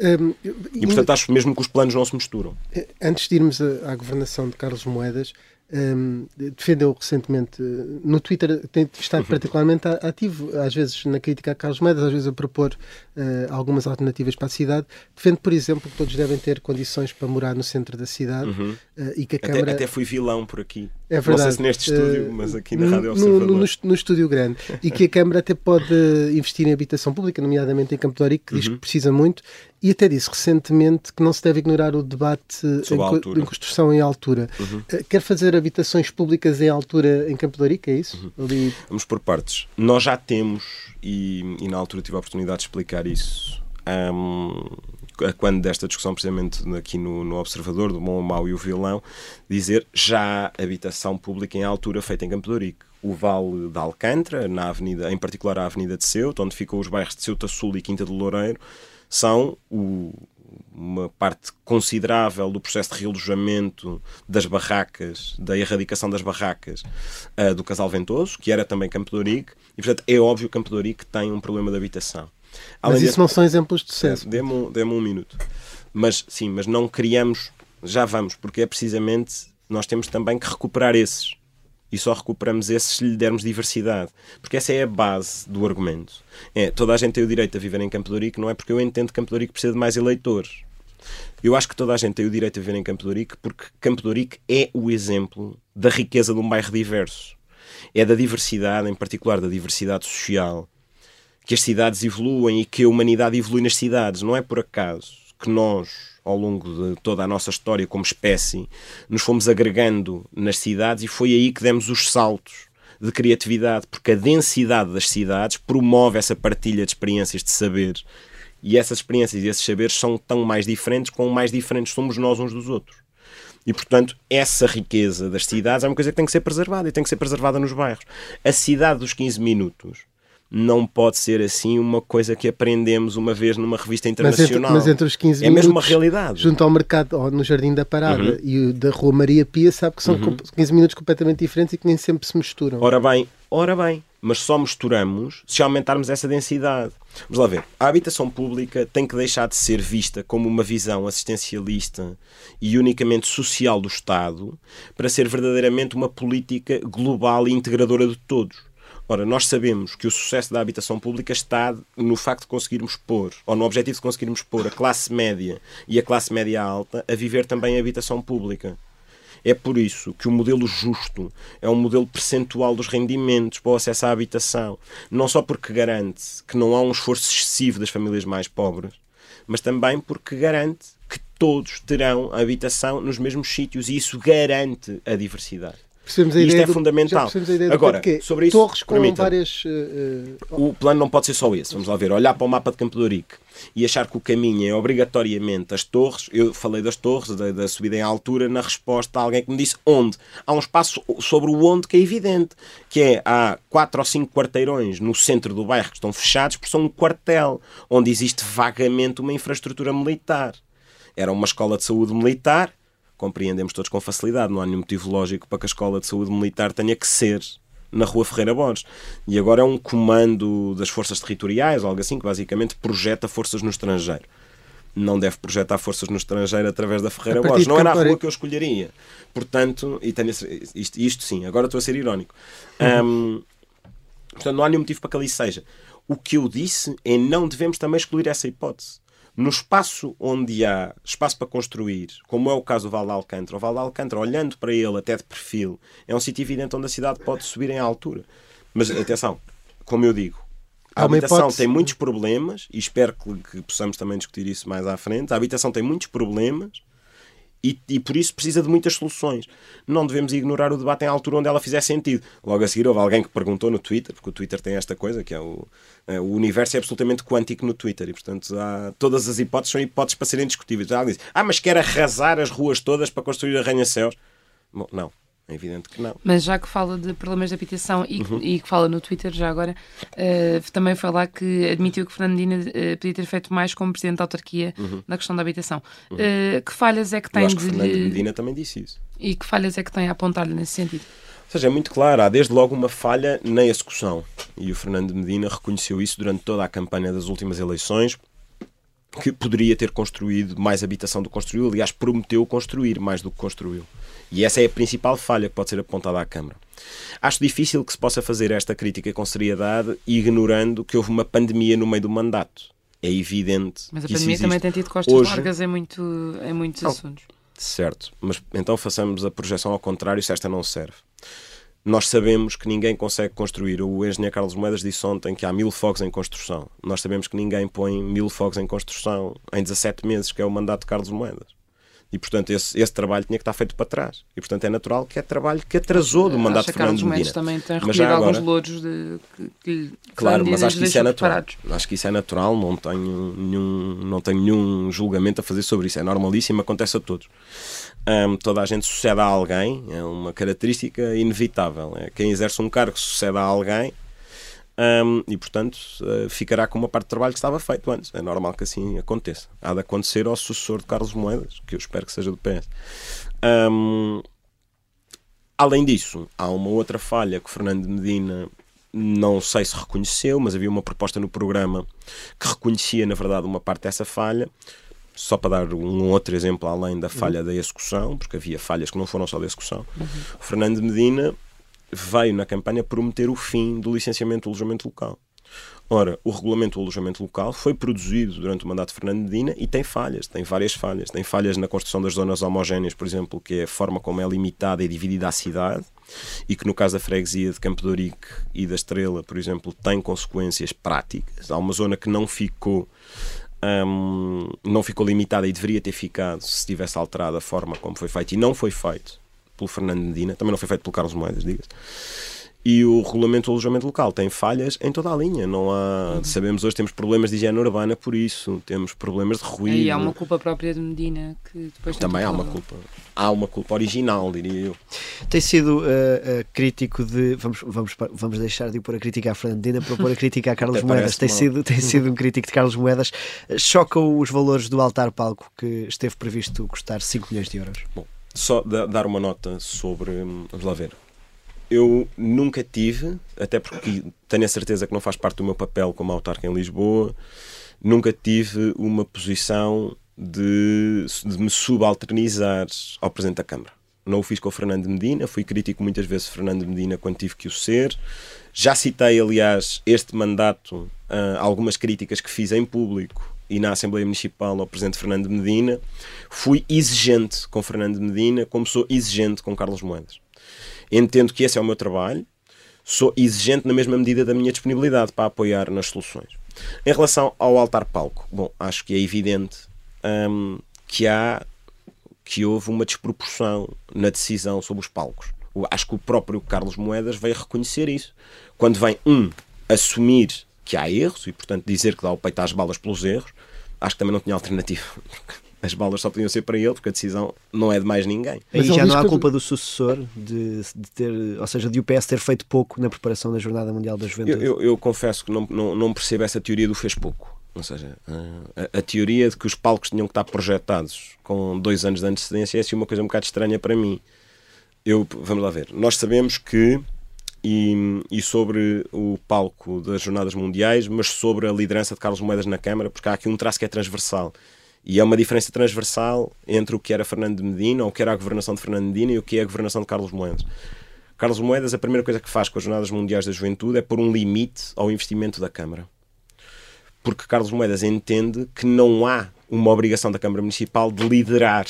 Um, e portanto acho mesmo que os planos não se misturam. Eh, antes de irmos à, à governação de Carlos Moedas, um, defendeu recentemente no Twitter, tem estado uhum. particularmente ativo, às vezes na crítica a Carlos Moedas, às vezes a propor uh, algumas alternativas para a cidade. Defende, por exemplo, que todos devem ter condições para morar no centro da cidade uhum. uh, e que a até, Câmara. Até fui vilão por aqui. É verdade. Não sei se neste estúdio, uh, mas aqui na Rádio Observador. No, no, no, estúdio grande. e que a Câmara até pode investir em habitação pública, nomeadamente em Campo de Orique, que uhum. diz que precisa muito, e até disse recentemente que não se deve ignorar o debate em, em, construção em altura. Uhum. Quer fazer habitações públicas em altura em Campo de Orique, é isso? Uhum. Ali... Vamos por partes. Nós já temos, e, e na altura tive a oportunidade de explicar isso um, quando desta discussão, precisamente aqui no, no, Observador, do bom, o mau e o vilão, dizer já há habitação pública em altura feita em Campo de Ourique. O Vale da Alcântara, na avenida, em particular a Avenida de Ceuta, onde ficam os bairros de Ceuta Sul e Quinta do Loureiro, são o, uma parte considerável do processo de realojamento das barracas, da erradicação das barracas uh, do Casal Ventoso, que era também Campo de Ourique, e portanto é óbvio que Campo de Ourique tem um problema de habitação. Além mas isso de... não são exemplos de sucesso. É, Dê-me um, dê um minuto. Mas sim, mas não criamos, já vamos, porque é precisamente nós temos também que recuperar esses. E só recuperamos esses se lhe dermos diversidade. Porque essa é a base do argumento. É, toda a gente tem o direito a viver em Campo de Ourique, não é porque eu entendo que Campo de Ourique precisa de mais eleitores. Eu acho que toda a gente tem o direito a viver em Campo de Ourique porque Campo de Ourique é o exemplo da riqueza de um bairro diverso. É da diversidade, em particular da diversidade social, que as cidades evoluem e que a humanidade evolui nas cidades. Não é por acaso que nós, ao longo de toda a nossa história como espécie, nos fomos agregando nas cidades e foi aí que demos os saltos de criatividade, porque a densidade das cidades promove essa partilha de experiências de saber. E essas experiências e esses saberes são tão mais diferentes, como mais diferentes somos nós uns dos outros. E, portanto, essa riqueza das cidades é uma coisa que tem que ser preservada e tem que ser preservada nos bairros. A cidade dos 15 minutos não pode ser assim uma coisa que aprendemos uma vez numa revista internacional. Mas entre, mas entre os 15 é minutos, mesmo uma realidade. Junto ao mercado, ou no Jardim da Parada uhum. e o da Rua Maria Pia, sabe que são uhum. 15 minutos completamente diferentes e que nem sempre se misturam. Ora bem, ora bem, mas só misturamos se aumentarmos essa densidade. Vamos lá ver. A habitação pública tem que deixar de ser vista como uma visão assistencialista e unicamente social do Estado para ser verdadeiramente uma política global e integradora de todos. Ora, nós sabemos que o sucesso da habitação pública está no facto de conseguirmos pôr, ou no objetivo de conseguirmos pôr a classe média e a classe média alta a viver também em habitação pública. É por isso que o modelo justo é um modelo percentual dos rendimentos para o acesso à habitação. Não só porque garante que não há um esforço excessivo das famílias mais pobres, mas também porque garante que todos terão habitação nos mesmos sítios e isso garante a diversidade. Percebemos Isto é do, fundamental. Agora, sobre isso, torres com várias. Uh, o plano não pode ser só esse. Vamos lá ver. Olhar para o mapa de Campo de Ourique e achar que o caminho é obrigatoriamente as torres. Eu falei das torres, da, da, subida em altura, na resposta a alguém que me disse onde. Há um espaço sobre o onde que é evidente, que é há quatro ou cinco quarteirões no centro do bairro que estão fechados porque são um quartel, onde existe vagamente uma infraestrutura militar. Era uma escola de saúde militar compreendemos todos com facilidade. Não há nenhum motivo lógico para que a escola de saúde militar tenha que ser na Rua Ferreira Borges. E agora é um comando das forças territoriais, algo assim, que basicamente projeta forças no estrangeiro. Não deve projetar forças no estrangeiro através da Ferreira Borges. Não era a rua que eu escolheria. Portanto, e tenho, isto, isto sim, agora estou a ser irónico. Portanto, não há nenhum motivo para que ali seja. O que eu disse é não devemos também excluir essa hipótese. No espaço onde há espaço para construir, como é o caso do Val de Alcântara, o Val de Alcântara, olhando para ele até de perfil, é um sítio evidente onde a cidade pode subir em altura. Mas atenção, como eu digo, a habitação tem muitos problemas e espero que, que, possamos também discutir isso mais à frente. A habitação tem muitos problemas e, e, por isso precisa de muitas soluções. Não devemos ignorar o debate em altura onde ela fizer sentido. Logo a seguir houve alguém que perguntou no Twitter, porque o Twitter tem esta coisa, que é o, é, o universo é absolutamente quântico no Twitter e, portanto, há, todas as hipóteses são hipóteses para serem discutíveis. Alguém diz, ah, mas quer arrasar as ruas todas para construir arranha-céus? Bom, não. É evidente que não. Mas já que fala de problemas de habitação e, uhum. e que fala no Twitter já agora, uh, também foi lá que admitiu que Fernandina uh, podia ter feito mais como Presidente da Autarquia uhum. na questão da habitação. Uhum. Uh, que falhas é que tem Eu acho que de... Fernando Medina também disse isso. E que falhas é que tem a apontar-lhe nesse sentido? Ou seja, é muito claro, há desde logo uma falha na execução. E o Fernando Medina reconheceu isso durante toda a campanha das últimas eleições, que poderia ter construído mais habitação do que construiu. Aliás, prometeu construir mais do que construiu. E essa é a principal falha que pode ser apontada à Câmara. Acho difícil que se possa fazer esta crítica com seriedade ignorando que houve uma pandemia no meio do mandato. É evidente. Mas a pandemia também tem tido costas Hoje... largas em, muito, em muitos assuntos. Certo, mas então façamos a projeção ao contrário se esta não serve. Nós sabemos que ninguém consegue construir. O engenheiro Carlos Moedas disse ontem que há mil fogos em construção. Nós sabemos que ninguém põe mil fogos em construção em 17 meses, que é o mandato de Carlos Moedas. E, portanto, esse, esse trabalho tinha que estar feito para trás. E, portanto, é natural que é trabalho que atrasou do mandato de Fernando Medina. Mendes também tem recolhido agora... alguns louros de, que, que Claro, mas acho que isso é natural. Acho que isso é natural, não tenho, nenhum, não tenho nenhum julgamento a fazer sobre isso. É normalíssimo, acontece a todos. Um, toda a gente sucede a alguém, é uma característica inevitável. É, quem exerce um cargo sucede a alguém um, e, portanto, uh, ficará com uma parte de trabalho que estava feito antes. É normal que assim aconteça. Há de acontecer ao sucessor de Carlos Moedas, que eu espero que seja do PS. Um, além disso, há uma outra falha que Fernando Medina não sei se reconheceu, mas havia uma proposta no programa que reconhecia, na verdade, uma parte dessa falha. Só para dar um outro exemplo além da falha uhum. da execução, porque havia falhas que não foram só da execução, uhum. Fernando Medina veio na campanha prometer o fim do licenciamento do alojamento local. Ora, o regulamento do alojamento local foi produzido durante o mandato de Fernando Medina e tem falhas, tem várias falhas. Tem falhas na construção das zonas homogéneas, por exemplo, que é a forma como é limitada e dividida a cidade, e que no caso da freguesia de Campo de Ourique e da Estrela, por exemplo, tem consequências práticas. Há uma zona que não ficou um, não ficou limitada e deveria ter ficado se tivesse alterado a forma como foi feito e não foi feito pelo Fernando Medina, também não foi feito pelo Carlos Moedas, diga-se. E o regulamento do alojamento local tem falhas em toda a linha. Não há, uhum. Sabemos hoje temos problemas de higiene urbana por isso, temos problemas de ruído. E há uma culpa própria de Medina que depois também há uma culpa. Há uma culpa original, diria eu. Tem sido uh, uh, crítico de vamos vamos vamos deixar de pôr a crítica à Fernando Medina para pôr a crítica a Carlos Moedas. Tem sido tem sido um crítico de Carlos Moedas. Chocam os valores do altar palco que esteve previsto custar 5 milhões de euros. Bom, só dar uma nota sobre. Hum, vamos lá ver. Eu nunca tive, até porque tenho a certeza que não faz parte do meu papel como autarca em Lisboa, nunca tive uma posição de, de me subalternizar ao Presidente da Câmara. Não o fiz com o Fernando Medina, fui crítico muitas vezes de Fernando Medina quando tive que o ser. Já citei, aliás, este mandato, uh, algumas críticas que fiz em público e na Assembleia Municipal ao Presidente Fernando Medina, fui exigente com Fernando Medina, como sou exigente com Carlos Moedas. Entendo que esse é o meu trabalho, sou exigente na mesma medida da minha disponibilidade para apoiar nas soluções. Em relação ao altar-palco, bom, acho que é evidente hum, que há que houve uma desproporção na decisão sobre os palcos. Acho que o próprio Carlos Moedas veio reconhecer isso. Quando vem, um, assumir que há erros e, portanto, dizer que dá o peito às balas pelos erros, acho que também não tinha alternativa. As balas só podiam ser para ele, porque a decisão não é de mais ninguém. Aí já não há culpa do sucessor de, de, ter, ou seja, de o PS ter feito pouco na preparação da Jornada Mundial da Juventude. Eu, eu, eu confesso que não, não, não, percebo essa teoria do fez pouco. Ou seja, a, a, teoria de que os palcos tinham que estar projetados com dois anos de antecedência é assim uma coisa um bocado estranha para mim. Eu, vamos lá ver. Nós sabemos que e, e, sobre o palco das Jornadas Mundiais, mas sobre a liderança de Carlos Moedas na Câmara, porque há aqui um traço que é transversal. E é uma diferença transversal entre o que era Fernando de Medina, ou o que era a governação de Fernando de Medina e o que é a governação de Carlos Moedas. Carlos Moedas, a primeira coisa que faz com as Jornadas Mundiais da Juventude é pôr um limite ao investimento da Câmara. Porque Carlos Moedas entende que não há uma obrigação da Câmara Municipal de liderar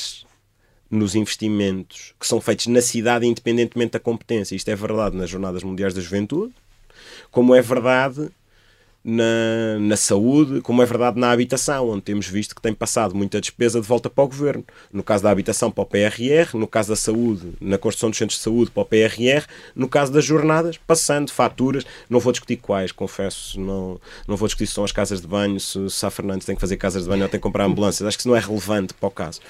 nos investimentos que são feitos na cidade, independentemente da competência. Isto é verdade nas Jornadas Mundiais da Juventude, como é verdade na, na saúde, como é verdade na habitação, onde temos visto que tem passado muita despesa de volta para o governo. No caso da habitação, para o PRR, no caso da saúde, na construção dos centros de saúde, para o PRR, no caso das jornadas, passando faturas. Não vou discutir quais, confesso, não, não vou discutir se são as casas de banho, se, se Fernandes tem que fazer casas de banho ou tem que comprar ambulâncias. Acho que isso não é relevante para o caso.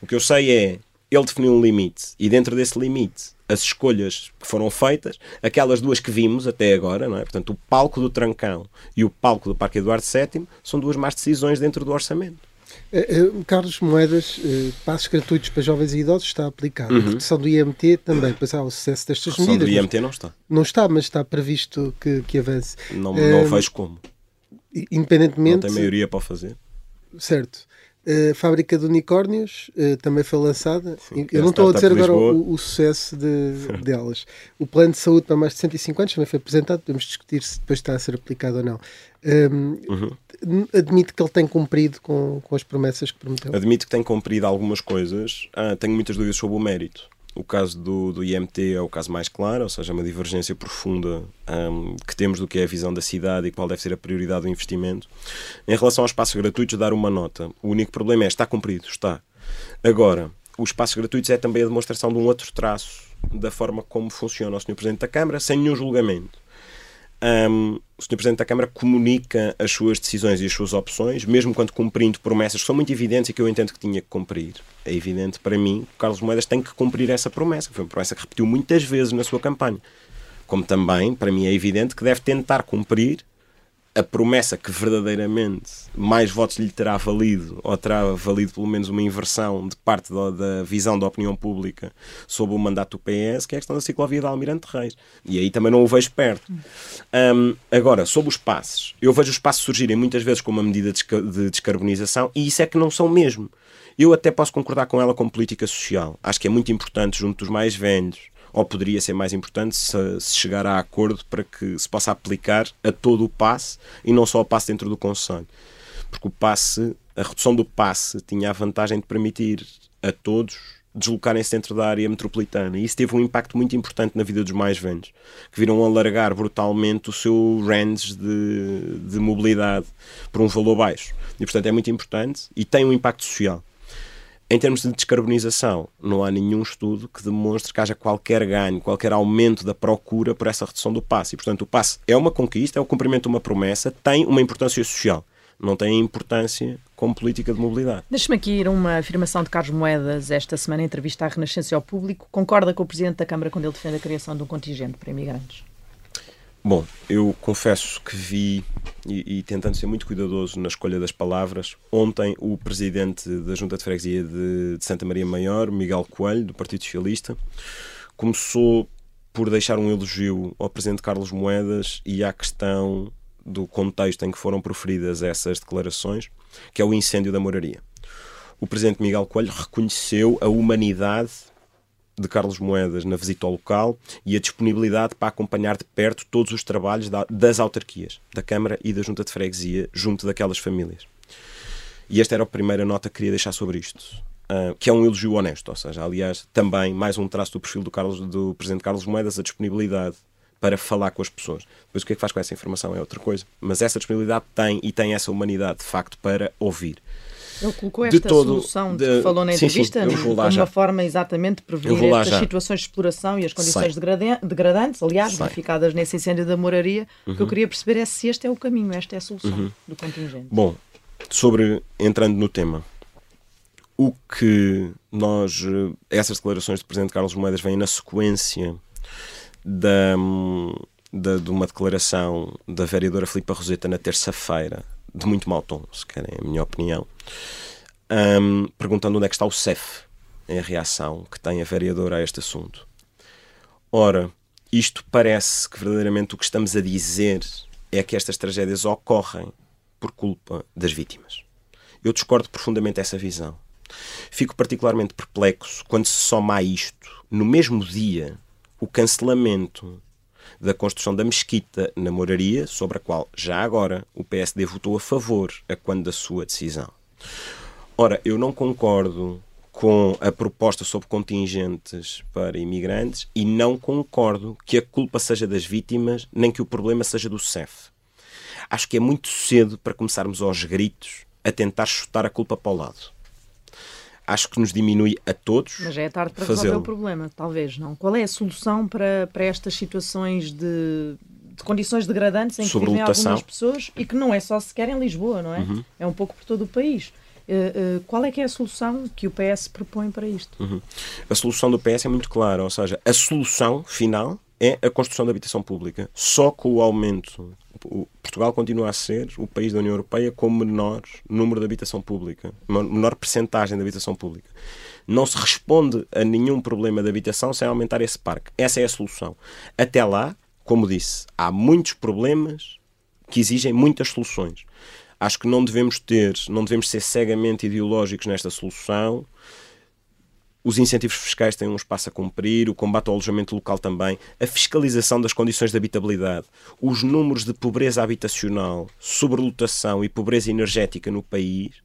O que eu sei é ele definiu um limite e dentro desse limite as escolhas que foram feitas, aquelas duas que vimos até agora, não é? Portanto, o palco do Trancão e o palco do Parque Eduardo VII são duas más decisões dentro do orçamento. Uh, Carlos Moedas, uh, passos gratuitos para jovens e idosos está aplicado. Uhum. A redução do IMT também, para o sucesso destas medidas. A do IMT não está. Não está, mas está previsto que, que avance. Não, não vejo como. Independentemente. Não tem maioria para fazer. Certo. A fábrica de unicórnios uh, também foi lançada. Sim, Eu não estou a dizer agora o, o, sucesso de, delas. O plano de saúde para mais de 105 anos também foi apresentado. Podemos discutir se depois está a ser aplicado ou não. Um, uhum. Admite que ele tem cumprido com, com as promessas que prometeu? Admito que tem cumprido algumas coisas. Ah, tenho muitas dúvidas sobre o mérito. O caso do, do IMT é o caso mais claro, ou seja, é uma divergência profunda um, que temos do que é a visão da cidade e qual deve ser a prioridade do investimento. Em relação aos espaços gratuitos, dar uma nota. O único problema é está cumprido, está. Agora, os espaços gratuitos é também a demonstração de um outro traço da forma como funciona o Sr. Presidente da Câmara, sem nenhum julgamento um, o Sr. Presidente da Câmara comunica as suas decisões e as suas opções, mesmo quando cumprindo promessas que são muito evidentes e que eu entendo que tinha que cumprir. É evidente para mim que Carlos Moedas tem que cumprir essa promessa, que foi uma promessa que repetiu muitas vezes na sua campanha. Como também, para mim, é evidente que deve tentar cumprir a promessa que verdadeiramente mais votos lhe terá valido, ou terá valido pelo menos uma inversão de parte da, da visão da opinião pública sobre o mandato do PS, que é a questão da ciclovia de Almirante Reis. E aí também não o vejo perto. Um, agora, sobre os passos, eu vejo os passos surgirem muitas vezes como uma medida de descarbonização, e isso é que não são mesmo. Eu até posso concordar com ela como política social. Acho que é muito importante, junto dos mais velhos, ou poderia ser mais importante se, se, chegar a acordo para que se possa aplicar a todo o passe e não só ao passe dentro do Conselho. Porque o passe, a redução do passe tinha a vantagem de permitir a todos deslocarem-se dentro da área metropolitana. E isso teve um impacto muito importante na vida dos mais velhos, que viram alargar brutalmente o seu range de, de mobilidade por um valor baixo. E, portanto, é muito importante e tem um impacto social. Em termos de descarbonização, não há nenhum estudo que demonstre que haja qualquer ganho, qualquer aumento da procura por essa redução do passe. E, portanto, o passe é uma conquista, é o cumprimento de uma promessa, tem uma importância social, não tem importância como política de mobilidade. Deixe-me aqui ir uma afirmação de Carlos Moedas esta semana em entrevista à Renascença ao Público. Concorda com o Presidente da Câmara quando ele defende a criação de um contingente para imigrantes? Bom, eu confesso que vi, e, e, tentando ser muito cuidadoso na escolha das palavras, ontem o presidente da Junta de Freguesia de, de Santa Maria Maior, Miguel Coelho, do Partido Socialista, começou por deixar um elogio ao presidente Carlos Moedas e à questão do contexto em que foram proferidas essas declarações, que é o incêndio da moraria. O presidente Miguel Coelho reconheceu a humanidade de Carlos Moedas na visita ao local e a disponibilidade para acompanhar de perto todos os trabalhos das autarquias, da Câmara e da Junta de Freguesia, junto daquelas famílias. E esta era a primeira nota que queria deixar sobre isto. Uh, que é um elogio honesto, ou seja, aliás, também mais um traço do perfil do, Carlos, do Presidente Carlos Moedas, a disponibilidade para falar com as pessoas. Depois o que é que faz com essa informação é outra coisa. Mas essa disponibilidade tem e tem essa humanidade, de facto, para ouvir. Ele colocou esta todo, solução de, que falou na entrevista sim, sim, como uma forma exatamente de prevenir estas já. situações de exploração e as condições degradantes, aliás, verificadas nesse incêndio da moraria. Uhum. O que eu uhum. queria perceber é se este é o caminho, esta é a solução uhum. do contingente. Bom, sobre, entrando no tema, o que nós, eh, essas declarações do Presidente Carlos Moedas vêm na sequência da, da, de uma declaração da vereadora Filipa Roseta na terça-feira, de muito mau tom, se querem a minha opinião, um, perguntando onde é que está o CEF em reação que tem a vereadora a este assunto. Ora, isto parece que verdadeiramente o que estamos a dizer é que estas tragédias ocorrem por culpa das vítimas. Eu discordo profundamente dessa visão. Fico particularmente perplexo quando se soma a isto, no mesmo dia, o cancelamento da construção da mesquita na Moraria, sobre a qual já agora o PSD votou a favor a quando da sua decisão. Ora, eu não concordo com a proposta sobre contingentes para imigrantes e não concordo que a culpa seja das vítimas nem que o problema seja do CEF. Acho que é muito cedo para começarmos aos gritos a tentar chutar a culpa para o lado. Acho que nos diminui a todos. Mas é tarde para resolver o problema, talvez, não? Qual é a solução para, para estas situações de, de condições degradantes em que vivem algumas pessoas e que não é só sequer em Lisboa, não é? Uhum. É um pouco por todo o país. Uh, uh, qual é que é a solução que o PS propõe para isto? Uhum. A solução do PS é muito clara, ou seja, a solução final é a construção da habitação pública. Só com o aumento. Portugal continua a ser o país da União Europeia com menor número de habitação pública, menor percentagem de habitação pública. Não se responde a nenhum problema de habitação sem aumentar esse parque. Essa é a solução. Até lá, como disse, há muitos problemas que exigem muitas soluções. Acho que não devemos ter, não devemos ser cegamente ideológicos nesta solução. Os incentivos fiscais têm um espaço a cumprir, o combate ao alojamento local também, a fiscalização das condições de habitabilidade, os números de pobreza habitacional, sobrelotação e pobreza energética no país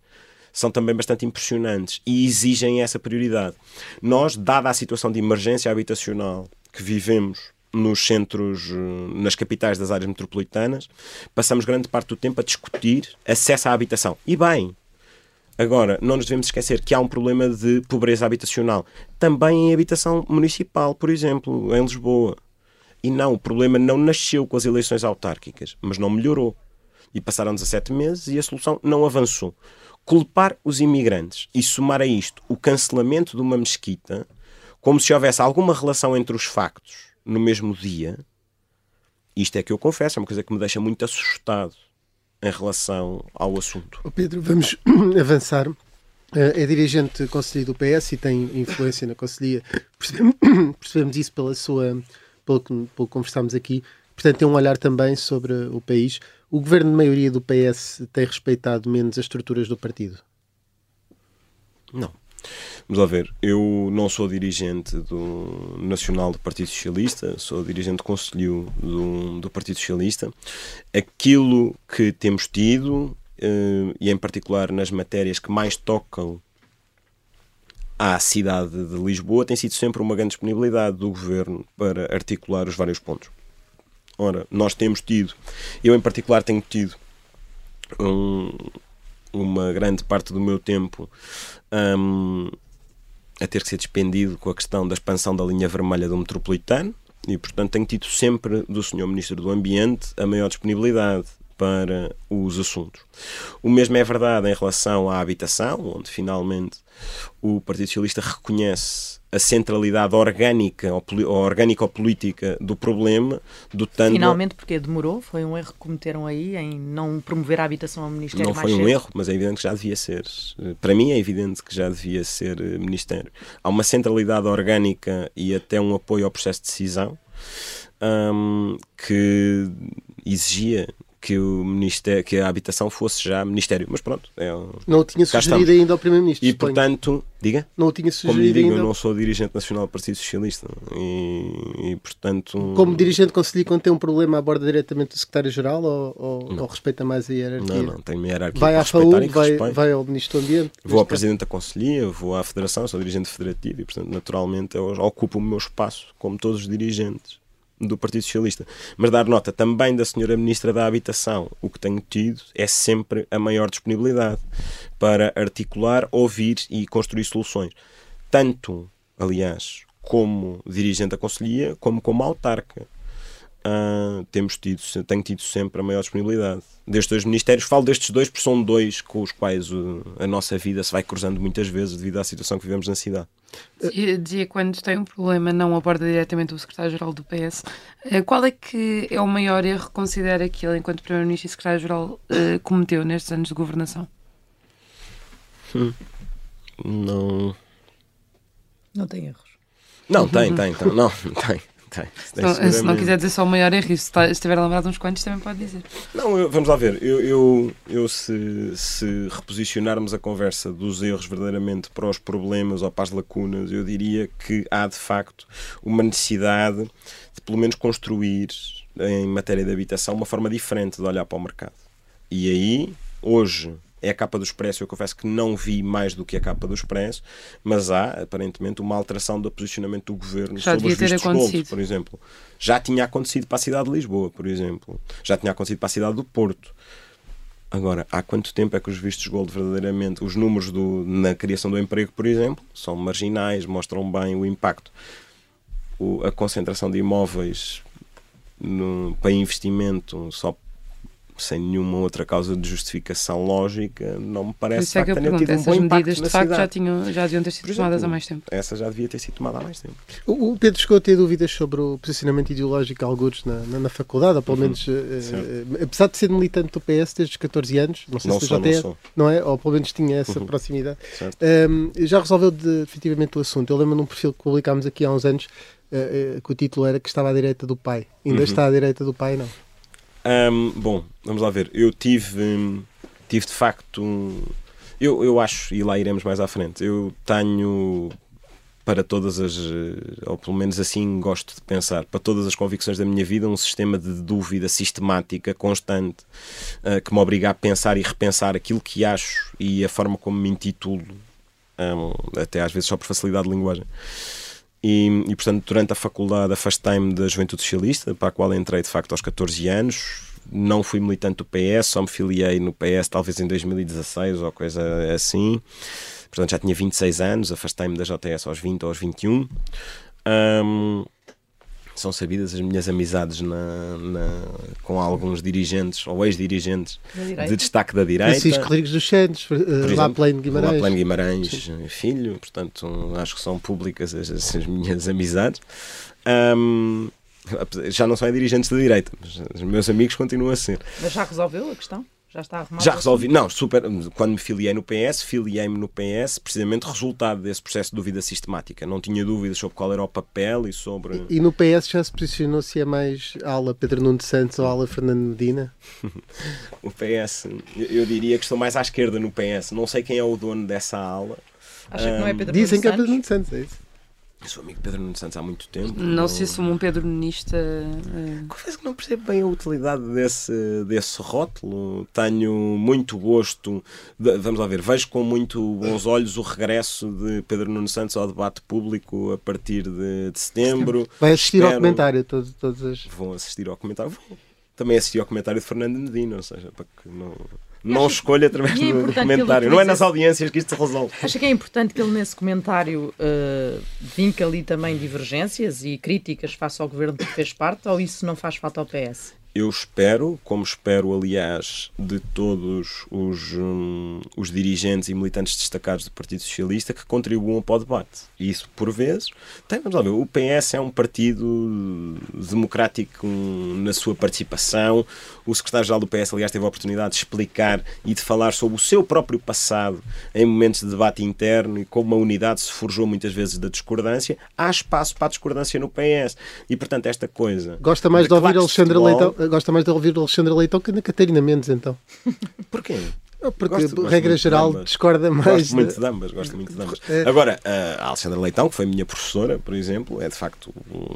são também bastante impressionantes e exigem essa prioridade. Nós, dada a situação de emergência habitacional que vivemos nos centros, eh, nas capitais das áreas metropolitanas, passamos grande parte do tempo a discutir acesso à habitação. E bem, agora, não nos devemos esquecer que há um problema de pobreza habitacional também em habitação municipal, por exemplo, em Lisboa. E não, o problema não nasceu com as eleições autárquicas, mas não melhorou. E passaram 17 meses e a solução não avançou. Culpar os imigrantes e somar a isto o cancelamento de uma mesquita, como se houvesse alguma relação entre os factos no mesmo dia, isto é que eu confesso, é uma coisa que me deixa muito assustado em relação ao assunto. Pedro, vamos avançar. Eh, é dirigente conselheiro do PS e tem influência na conselhia. Percebemos isso pela sua, pelo que, pelo que conversámos aqui. Portanto, tem um olhar também sobre o país. O governo de maioria do PS tem respeitado menos as estruturas do partido? Não. Vamos lá ver, eu não sou dirigente do Nacional do Partido Socialista, sou dirigente conselho do, do Partido Socialista. Aquilo que temos tido, eh, e em particular nas matérias que mais tocam à cidade de Lisboa, tem sido sempre uma grande disponibilidade do governo para articular os vários pontos. Ora, nós temos tido, eu em particular tenho tido um, uma grande parte do meu tempo um, a ter que ser despendido com a questão da expansão da linha vermelha do metropolitano e, portanto, tenho tido sempre do Sr. Ministro do Ambiente a maior disponibilidade para os assuntos. O mesmo é verdade em relação à habitação, onde finalmente o Partido Socialista reconhece a centralidade orgânica ou, orgânico-política do problema, dotando... Finalmente, porque demorou? Foi um erro que cometeram aí em não promover a habitação ao Ministério Não foi um cedo. erro, mas é evidente que já devia ser. Para mim é evidente que já devia ser eh, Ministério. Há uma centralidade orgânica e até um apoio ao processo de decisão um, que exigia que, o ministério, que a habitação fosse já ministério. Mas pronto. É, não o tinha sugerido ainda ao Primeiro-Ministro. E portanto, diga? Não o tinha sugerido Como digo, ainda. eu não sou dirigente nacional do Partido Socialista. E, e portanto. Como dirigente conselheiro, quando tem um problema, aborda diretamente o secretário-geral ou, ou, ou, respeita mais a hierarquia? Não, não, tenho uma hierarquia. Vai à FAU, vai, vai ao Ministro do Ambiente? Vou ao Presidente da Conselhia, vou à Federação, sou dirigente federativo e, portanto, naturalmente, eu ocupo o meu espaço, como todos os dirigentes do Partido Socialista. Mas dar nota também da senhora Ministra da Habitação. O que tenho tido é sempre a maior disponibilidade para articular, ouvir e construir soluções. Tanto, aliás, como dirigente da Conselhia, como como autarca uh, temos tido, tenho tido sempre a maior disponibilidade. Destes dois ministérios, falo destes dois porque são dois com os quais uh, a nossa vida se vai cruzando muitas vezes devido à situação que vivemos na cidade. Dizia, dizia quando tem um problema, não aborda diretamente o secretário-geral do PS. Uh, qual é que é o maior erro que considera que ele, enquanto Primeiro-Ministro e secretário-geral, uh, cometeu nestes anos de governação? Hum. Não. Não tem erros. Não, tem, tem, tem. Não, tem Tem, tem se, não, se não quiser dizer só o maior erro, se estiver lembrado uns quantos, também pode dizer. Não, eu, vamos lá ver. Eu, eu, eu se, se reposicionarmos a conversa dos erros verdadeiramente para os problemas ou para as lacunas, eu diria que há de facto uma necessidade de pelo menos construir em matéria de habitação uma forma diferente de olhar para o mercado. E aí, hoje, é a capa do Expresso. Eu confesso que não vi mais do que a capa do Expresso, mas há, aparentemente, uma alteração do posicionamento do governo Já sobre os vistos gold, por exemplo. Já tinha acontecido para a cidade de Lisboa, por exemplo. Já tinha acontecido para a cidade do Porto. Agora, há quanto tempo é que os vistos gold verdadeiramente, os números do, na criação do emprego, por exemplo, são marginais, mostram bem o impacto. O, a concentração de imóveis no, para investimento só sem nenhuma outra causa de justificação lógica, não me parece é que, que tenha tido um bom medidas de facto já, tinham, já deviam ter sido exemplo, tomadas há mais tempo. Essa já devia ter sido tomada há mais tempo. O, Pedro chegou a ter dúvidas sobre o posicionamento ideológico alguns na, na, na faculdade, ou pelo uhum. menos, uh, uh, apesar de ser militante do PS desde os 14 anos, não sei não se sou, já tem, não é? Ou pelo menos tinha essa uhum. proximidade. Um, já resolveu definitivamente o assunto. Eu lembro num perfil que publicámos aqui há uns anos uh, que o título era que estava à direita do pai. Ainda uhum. está à direita do pai, não? Um, bom, vamos lá ver. Eu tive, tive de facto. Eu, eu acho, e lá iremos mais à frente, eu tenho para todas as, ou pelo menos assim gosto de pensar, para todas as convicções da minha vida, um sistema de dúvida sistemática, constante, uh, que me obriga a pensar e repensar aquilo que acho e a forma como me intitulo, um, até às vezes só por facilidade de linguagem. E, e, portanto, durante a faculdade afastei-me da Juventude Socialista, para a qual entrei de facto aos 14 anos. Não fui militante do PS, só me filiei no PS talvez em 2016 ou coisa assim. Portanto, já tinha 26 anos, afastei-me da JS aos 20 ou aos 21. Um, são sabidas as minhas amizades na, na com alguns dirigentes ou ex-dirigentes de destaque da direita. Francisco Rodrigues dos Santos, uh, lá Pleno Guimarães. Lá Guimarães, Sim. filho, portanto, acho que são públicas as, as minhas amizades. Um, já não são dirigentes da direita, mas os meus amigos continuam a ser. Mas já resolveu a questão? Já está arrumado? Já resolvi. Não, super. Quando me filiei no PS, filiei-me no PS precisamente resultado desse processo de dúvida sistemática. Não tinha dúvidas sobre qual era o papel e sobre. E, e no PS já se posicionou se é mais ala Pedro Nuno Santos ou ala Fernando Medina? o PS, eu diria que estou mais à esquerda no PS. Não sei quem é o dono dessa ala. Acha um, que não é Pedro Dizem Nuno que é Pedro Nuno Santos, é isso. Eu sou amigo de Pedro Nuno Santos há muito tempo. Não, não... se assume um Pedro Nunista. É... Confesso que não percebo bem a utilidade desse, desse rótulo. Tenho muito gosto. De, vamos lá ver, vejo com muito bons olhos o regresso de Pedro Nuno Santos ao debate público a partir de, de setembro. Vai assistir Espero... ao comentário todos, todos as... Vão assistir ao comentário. Vou. Também assisti ao comentário de Fernando Medina, ou seja, para que não não escolha através é do comentário. Não é nas audiências que isto se resolve. Acha que é importante que ele, nesse comentário, uh, vinque ali também divergências e críticas face ao governo que fez parte, ou isso não faz falta ao PS? Eu espero, como espero, aliás, de todos os, um, os dirigentes e militantes destacados do Partido Socialista que contribuam para o debate. E isso, por vezes, tem, vamos lá ver, o PS é um partido democrático na sua participação. O secretário-geral do PS, aliás, teve a oportunidade de explicar e de falar sobre o seu próprio passado em momentos de debate interno e como a unidade se forjou muitas vezes da discordância. Há espaço para a discordância no PS. E, portanto, esta coisa. Gosta mais de, de ouvir Alexandre Leitão? Gosta mais de ouvir Alexandre Leitão que na Catarina Mendes, então. Porquê? Porque, gosto, regra geral, discorda mais. Gosto muito de ambas, gosto muito de ambas. É. Agora, a Alexandra Leitão, que foi minha professora, por exemplo, é de facto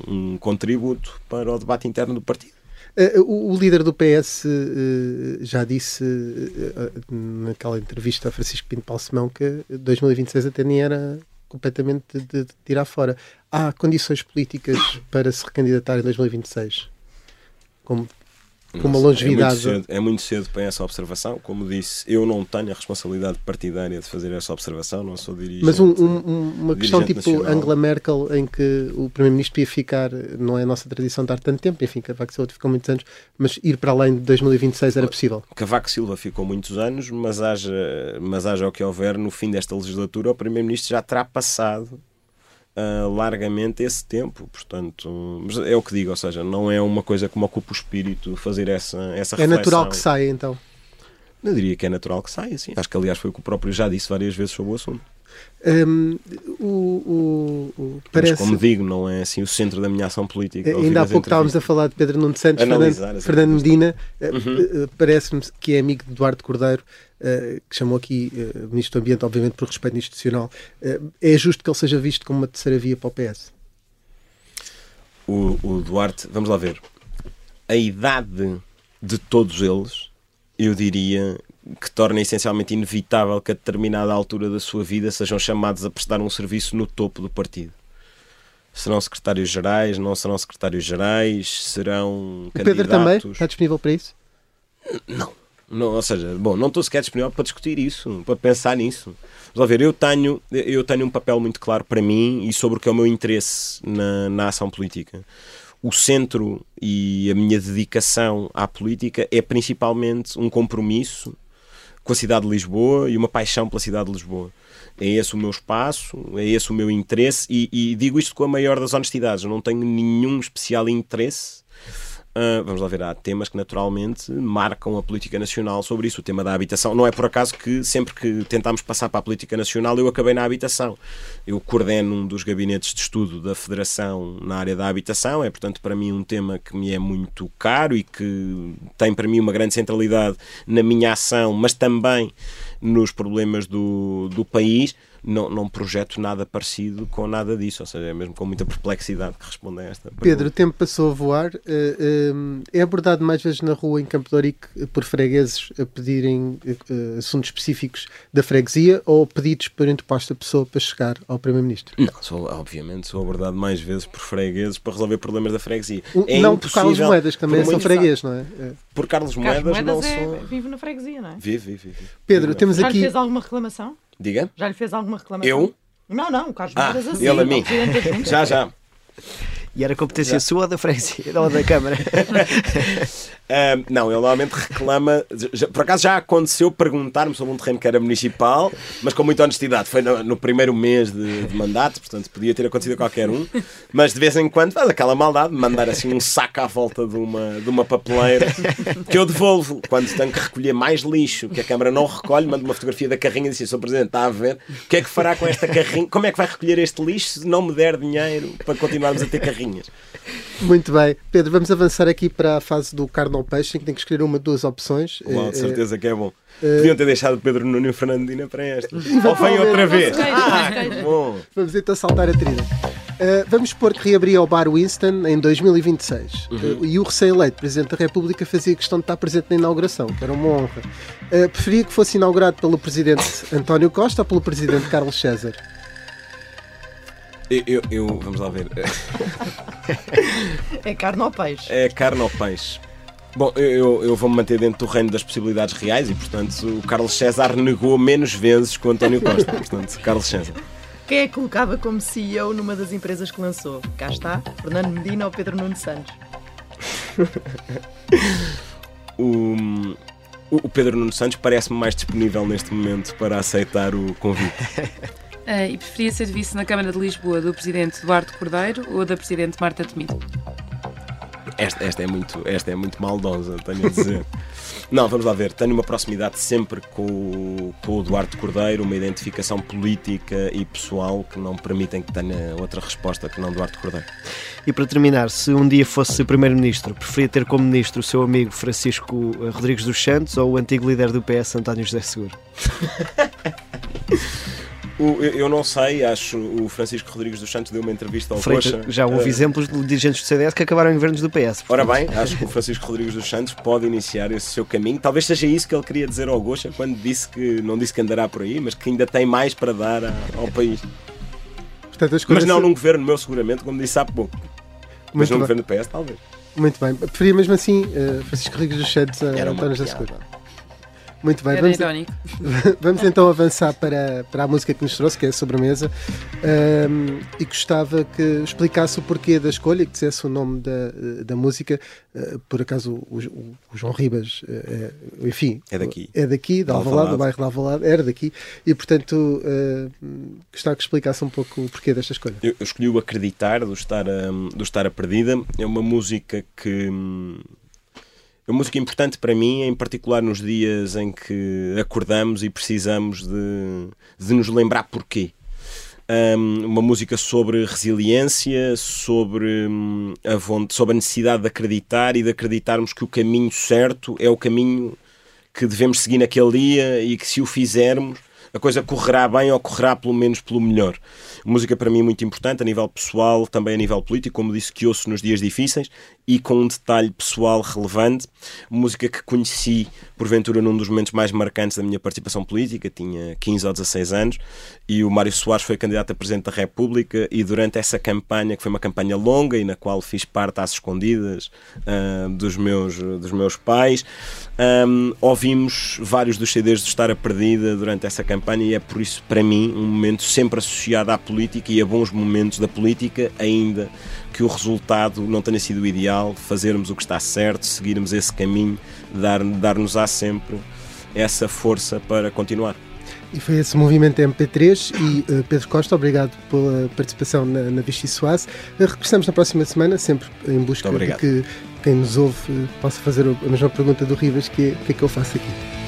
um, contributo para o debate interno do partido. Uh, o, o, líder do PS uh, eh, já disse uh, naquela entrevista a Francisco Pinto Palsemão que 2026 até nem era completamente de, de tirar fora. Há condições políticas para se recandidatar em 2026? Como com uma longevidade. É muito, cedo, é muito cedo para essa observação. Como disse, eu não tenho a responsabilidade partidária de fazer essa observação, não sou dirigente. Mas um, um, uma questão tipo nacional. Angela Merkel, em que o Primeiro-Ministro ia ficar, não é a nossa tradição dar tanto tempo, enfim, Cavaco Silva ficou muitos anos, mas ir para além de 2026 era possível. Cavaco Silva ficou muitos anos, mas haja, mas haja o que houver, no fim desta legislatura, o Primeiro-Ministro já terá passado uh, largamente esse tempo. Portanto, mas é o que digo, ou seja, não é uma coisa que me ocupa o espírito fazer essa, essa reflexão. É natural que saia, então? Eu diria que é natural que saia, sim. Acho que, aliás, foi o que o próprio já disse várias vezes sobre o assunto. Um, o, o, o, parece... Mas como digo, não é assim o centro da minha ação política. Ainda há pouco estávamos a falar de Pedro Nuno Santos, Fernando, Fernando Medina, eh, uhum. parece-me que é amigo de Eduardo Cordeiro, uh, que chamou aqui uh, Ministro do Ambiente, obviamente por respeito institucional. Uh, é justo que ele seja visto como uma terceira via para o PS? O, o Duarte, vamos lá ver. A idade de todos eles, eu diria que torna essencialmente inevitável que a determinada altura da sua vida sejam chamados a prestar um serviço no topo do partido. Serão secretários-gerais, não serão secretários-gerais, serão o Pedro também está disponível para isso? Não. não. Ou seja, bom, não estou sequer disponível para discutir isso, para pensar nisso. Vamos ver, eu tenho, eu tenho um papel muito claro para mim e sobre o que é o meu interesse na, na ação política o centro e a minha dedicação à política é principalmente um compromisso com a cidade de Lisboa e uma paixão pela cidade de Lisboa. É esse o meu espaço, é esse o meu interesse e, e digo isto com a maior das honestidades. Eu não tenho nenhum especial interesse Uh, vamos lá ver, há temas que naturalmente marcam a política nacional sobre isso. O tema da habitação. Não é por acaso que sempre que tentámos passar para a política nacional eu acabei na habitação. Eu coordeno um dos gabinetes de estudo da Federação na área da habitação. É, portanto, para mim um tema que me é muito caro e que tem para mim uma grande centralidade na minha ação, mas também nos problemas do, do país não, não projeto nada parecido com nada disso, ou seja, é mesmo com muita perplexidade que respondo a esta. Pergunta. Pedro, o tempo passou a voar. Eh, eh, é abordado mais vezes na rua em Campo de Ourique por fregueses a pedirem eh, assuntos específicos da freguesia ou pedidos por interposta pessoa para chegar ao Primeiro-Ministro? Não, sou, obviamente sou abordado mais vezes por fregueses para resolver problemas da freguesia. É não por Carlos Moedas, que também são freguês, não é? Por Carlos, Carlos Moedas, não é, sou... Vive na freguesia, não é? Vive, vive, vive. Pedro, vive temos aqui... Já fez alguma reclamação? Diga. Já lhe fez alguma reclamação? Eu? Não, não, o Carlos ah, assim. Ele a mim. Já, já. E era competência já. sua ou da freguesia ou da Câmara? Uh, não, ele normalmente reclama. Já, por acaso já aconteceu perguntar-me sobre um terreno que era municipal, mas com muita honestidade. Foi no, no primeiro mês de, de, mandato, portanto podia ter acontecido a qualquer um. Mas de vez em quando faz aquela maldade de mandar assim um saco à volta de uma, de uma papeleira que eu devolvo quando tenho que recolher mais lixo que a Câmara não recolhe. Mando uma fotografia da carrinha e disse: Sr. Presidente, está a ver? O que é que fará com esta carrinha? Como é que vai recolher este lixo se não me der dinheiro para continuarmos a ter carrinhas? Muito bem. Pedro, vamos avançar aqui para a fase do carne ao peixe, em que tem que escolher uma de duas opções. Uau, de é, certeza que é bom. Uh, Podiam ter deixado Pedro Nuno e Fernandina para esta. Ou vem outra vez. Ah, que bom. Vamos então saltar a trilha. Uh, vamos supor que reabria o bar Winston em 2026 uhum. uh, e o recém-eleito Presidente da República fazia questão de estar presente na inauguração, que era uma honra. Uh, preferia que fosse inaugurado pelo Presidente António Costa ou pelo Presidente Carlos César? Eu, eu, eu, vamos lá ver. É carne ou peixe? É carne ou peixe. Bom, eu, eu vou-me manter dentro do reino das possibilidades reais e, portanto, o Carlos César negou menos vezes que o António Costa. portanto, Carlos César. Quem é que colocava como CEO numa das empresas que lançou? Cá está, Fernando Medina ou Pedro Nuno Santos? o, o Pedro Nuno Santos parece-me mais disponível neste momento para aceitar o convite. Uh, e preferia ser vice na Câmara de Lisboa do Presidente Eduardo Cordeiro ou da Presidente Marta Temido? Esta, esta, é muito, esta é muito maldosa, tenho a dizer. Não, vamos lá ver. Tenho uma proximidade sempre com, com o Duarte Cordeiro, uma identificação política e pessoal que não permitem que tenha outra resposta que não Duarte Cordeiro. E para terminar, se um dia fosse Primeiro-Ministro, preferia ter como Ministro o seu amigo Francisco Rodrigues dos Santos ou o antigo líder do PS, António José Seguro? O, eu não sei, acho o Francisco Rodrigues dos Santos deu uma entrevista ao Freita, Coxa. Já houve uh, exemplos de dirigentes do CDS que acabaram em governos do PS. Portanto. Ora bem, acho que o Francisco Rodrigues dos Santos pode iniciar esse seu caminho. Talvez seja isso que ele queria dizer ao Gocha quando disse que não disse que andará por aí, mas que ainda tem mais para dar ao país. Portanto, mas não num governo meu, seguramente, como disse há pouco. Muito mas num governo do PS, talvez. Muito bem. Preferia mesmo assim uh, Francisco Rodrigues dos Santos a António José Seguro. Muito bem, vamos, vamos então avançar para, para a música que nos trouxe, que é a sobremesa, um, e gostava que explicasse o porquê da escolha, que dissesse o nome da, da música. Uh, por acaso o, o, o João Ribas, uh, enfim, é daqui, é daqui, de Alvalade, do bairro de Alvalade, era daqui, e portanto uh, gostava que explicasse um pouco o porquê desta escolha. Eu, eu escolhi o Acreditar, do Estar a, do Estar a Perdida, é uma música que. Hum, a música importante para mim, em particular nos dias em que acordamos e precisamos de, de nos lembrar porquê. Um, uma música sobre resiliência, sobre, um, a, sobre a necessidade de acreditar e de acreditarmos que o caminho certo é o caminho que devemos seguir naquele dia e que se o fizermos a coisa correrá bem ou correrá pelo menos pelo melhor. Música para mim muito importante, a nível pessoal, também a nível político, como disse que ouço nos dias difíceis e com um detalhe pessoal relevante. Música que conheci, porventura, num dos momentos mais marcantes da minha participação política, tinha 15 ou 16 anos, e o Mário Soares foi candidato a Presidente da República. E durante essa campanha, que foi uma campanha longa e na qual fiz parte às escondidas uh, dos, meus, dos meus pais, um, ouvimos vários dos CDs de Estar a Perdida durante essa campanha, e é por isso, para mim, um momento sempre associado à política e a bons momentos da política, ainda que o resultado não tenha sido o ideal, fazermos o que está certo, seguirmos esse caminho, dar-nos á sempre essa força para continuar. E foi esse movimento MP3 e uh, Pedro Costa, obrigado pela participação na, na Vichy Soase. Uh, regressamos na próxima semana, sempre em busca de que quem nos ouve uh, possa fazer a mesma pergunta do Rivas, que é o que é que eu faço aqui.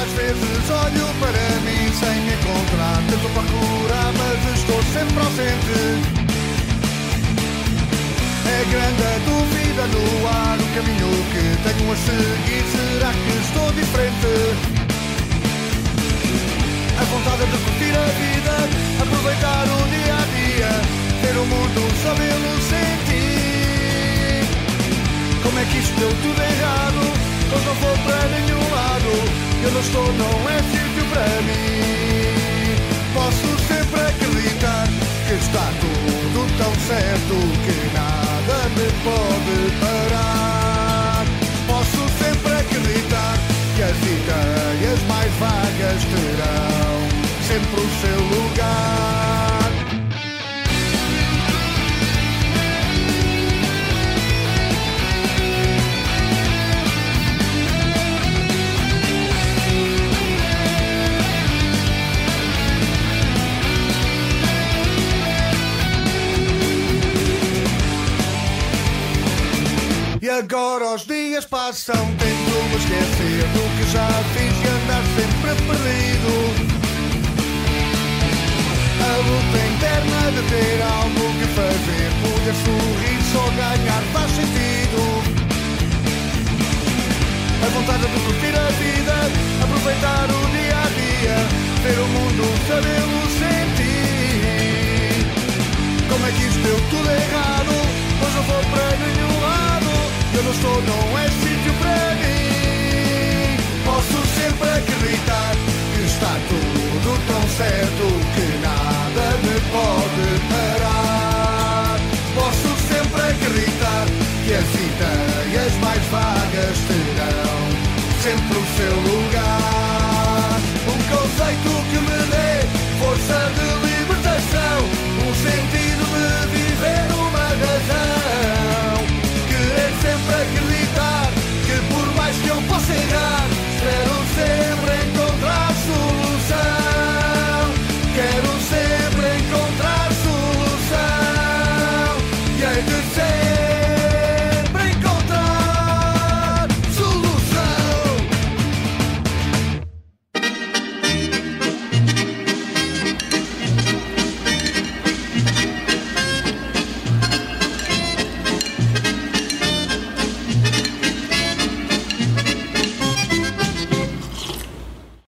Às vezes olho para mim sem me encontrar, tento procurar, mas estou sempre ausente. É grande a dúvida no ar, o caminho que tenho a seguir. Será que estou diferente? A vontade de curtir a vida, aproveitar o dia a dia, ter o mundo, sabê-lo sentir. Como é que isto deu tudo errado? Pois não vou para nenhum lado. Eu não estou, não é sítio para mim. Posso sempre acreditar que está tudo tão certo que nada me pode dias passam, tento me esquecer do que já fiz e andar sempre perdido. A luta interna de ter algo que fazer, poder sorrir, só ganhar faz sentido. A vontade de curtir a vida, aproveitar o dia a dia, ver o mundo, sabê-lo sentir. Como é que isto deu tudo errado? Hoje eu vou para nenhum lado eu não estou, não é sítio para mim. Posso sempre acreditar que está tudo tão certo que nada me pode parar. Posso sempre acreditar que as ideias mais vagas terão sempre o seu lugar. Um conceito que me dê força de será?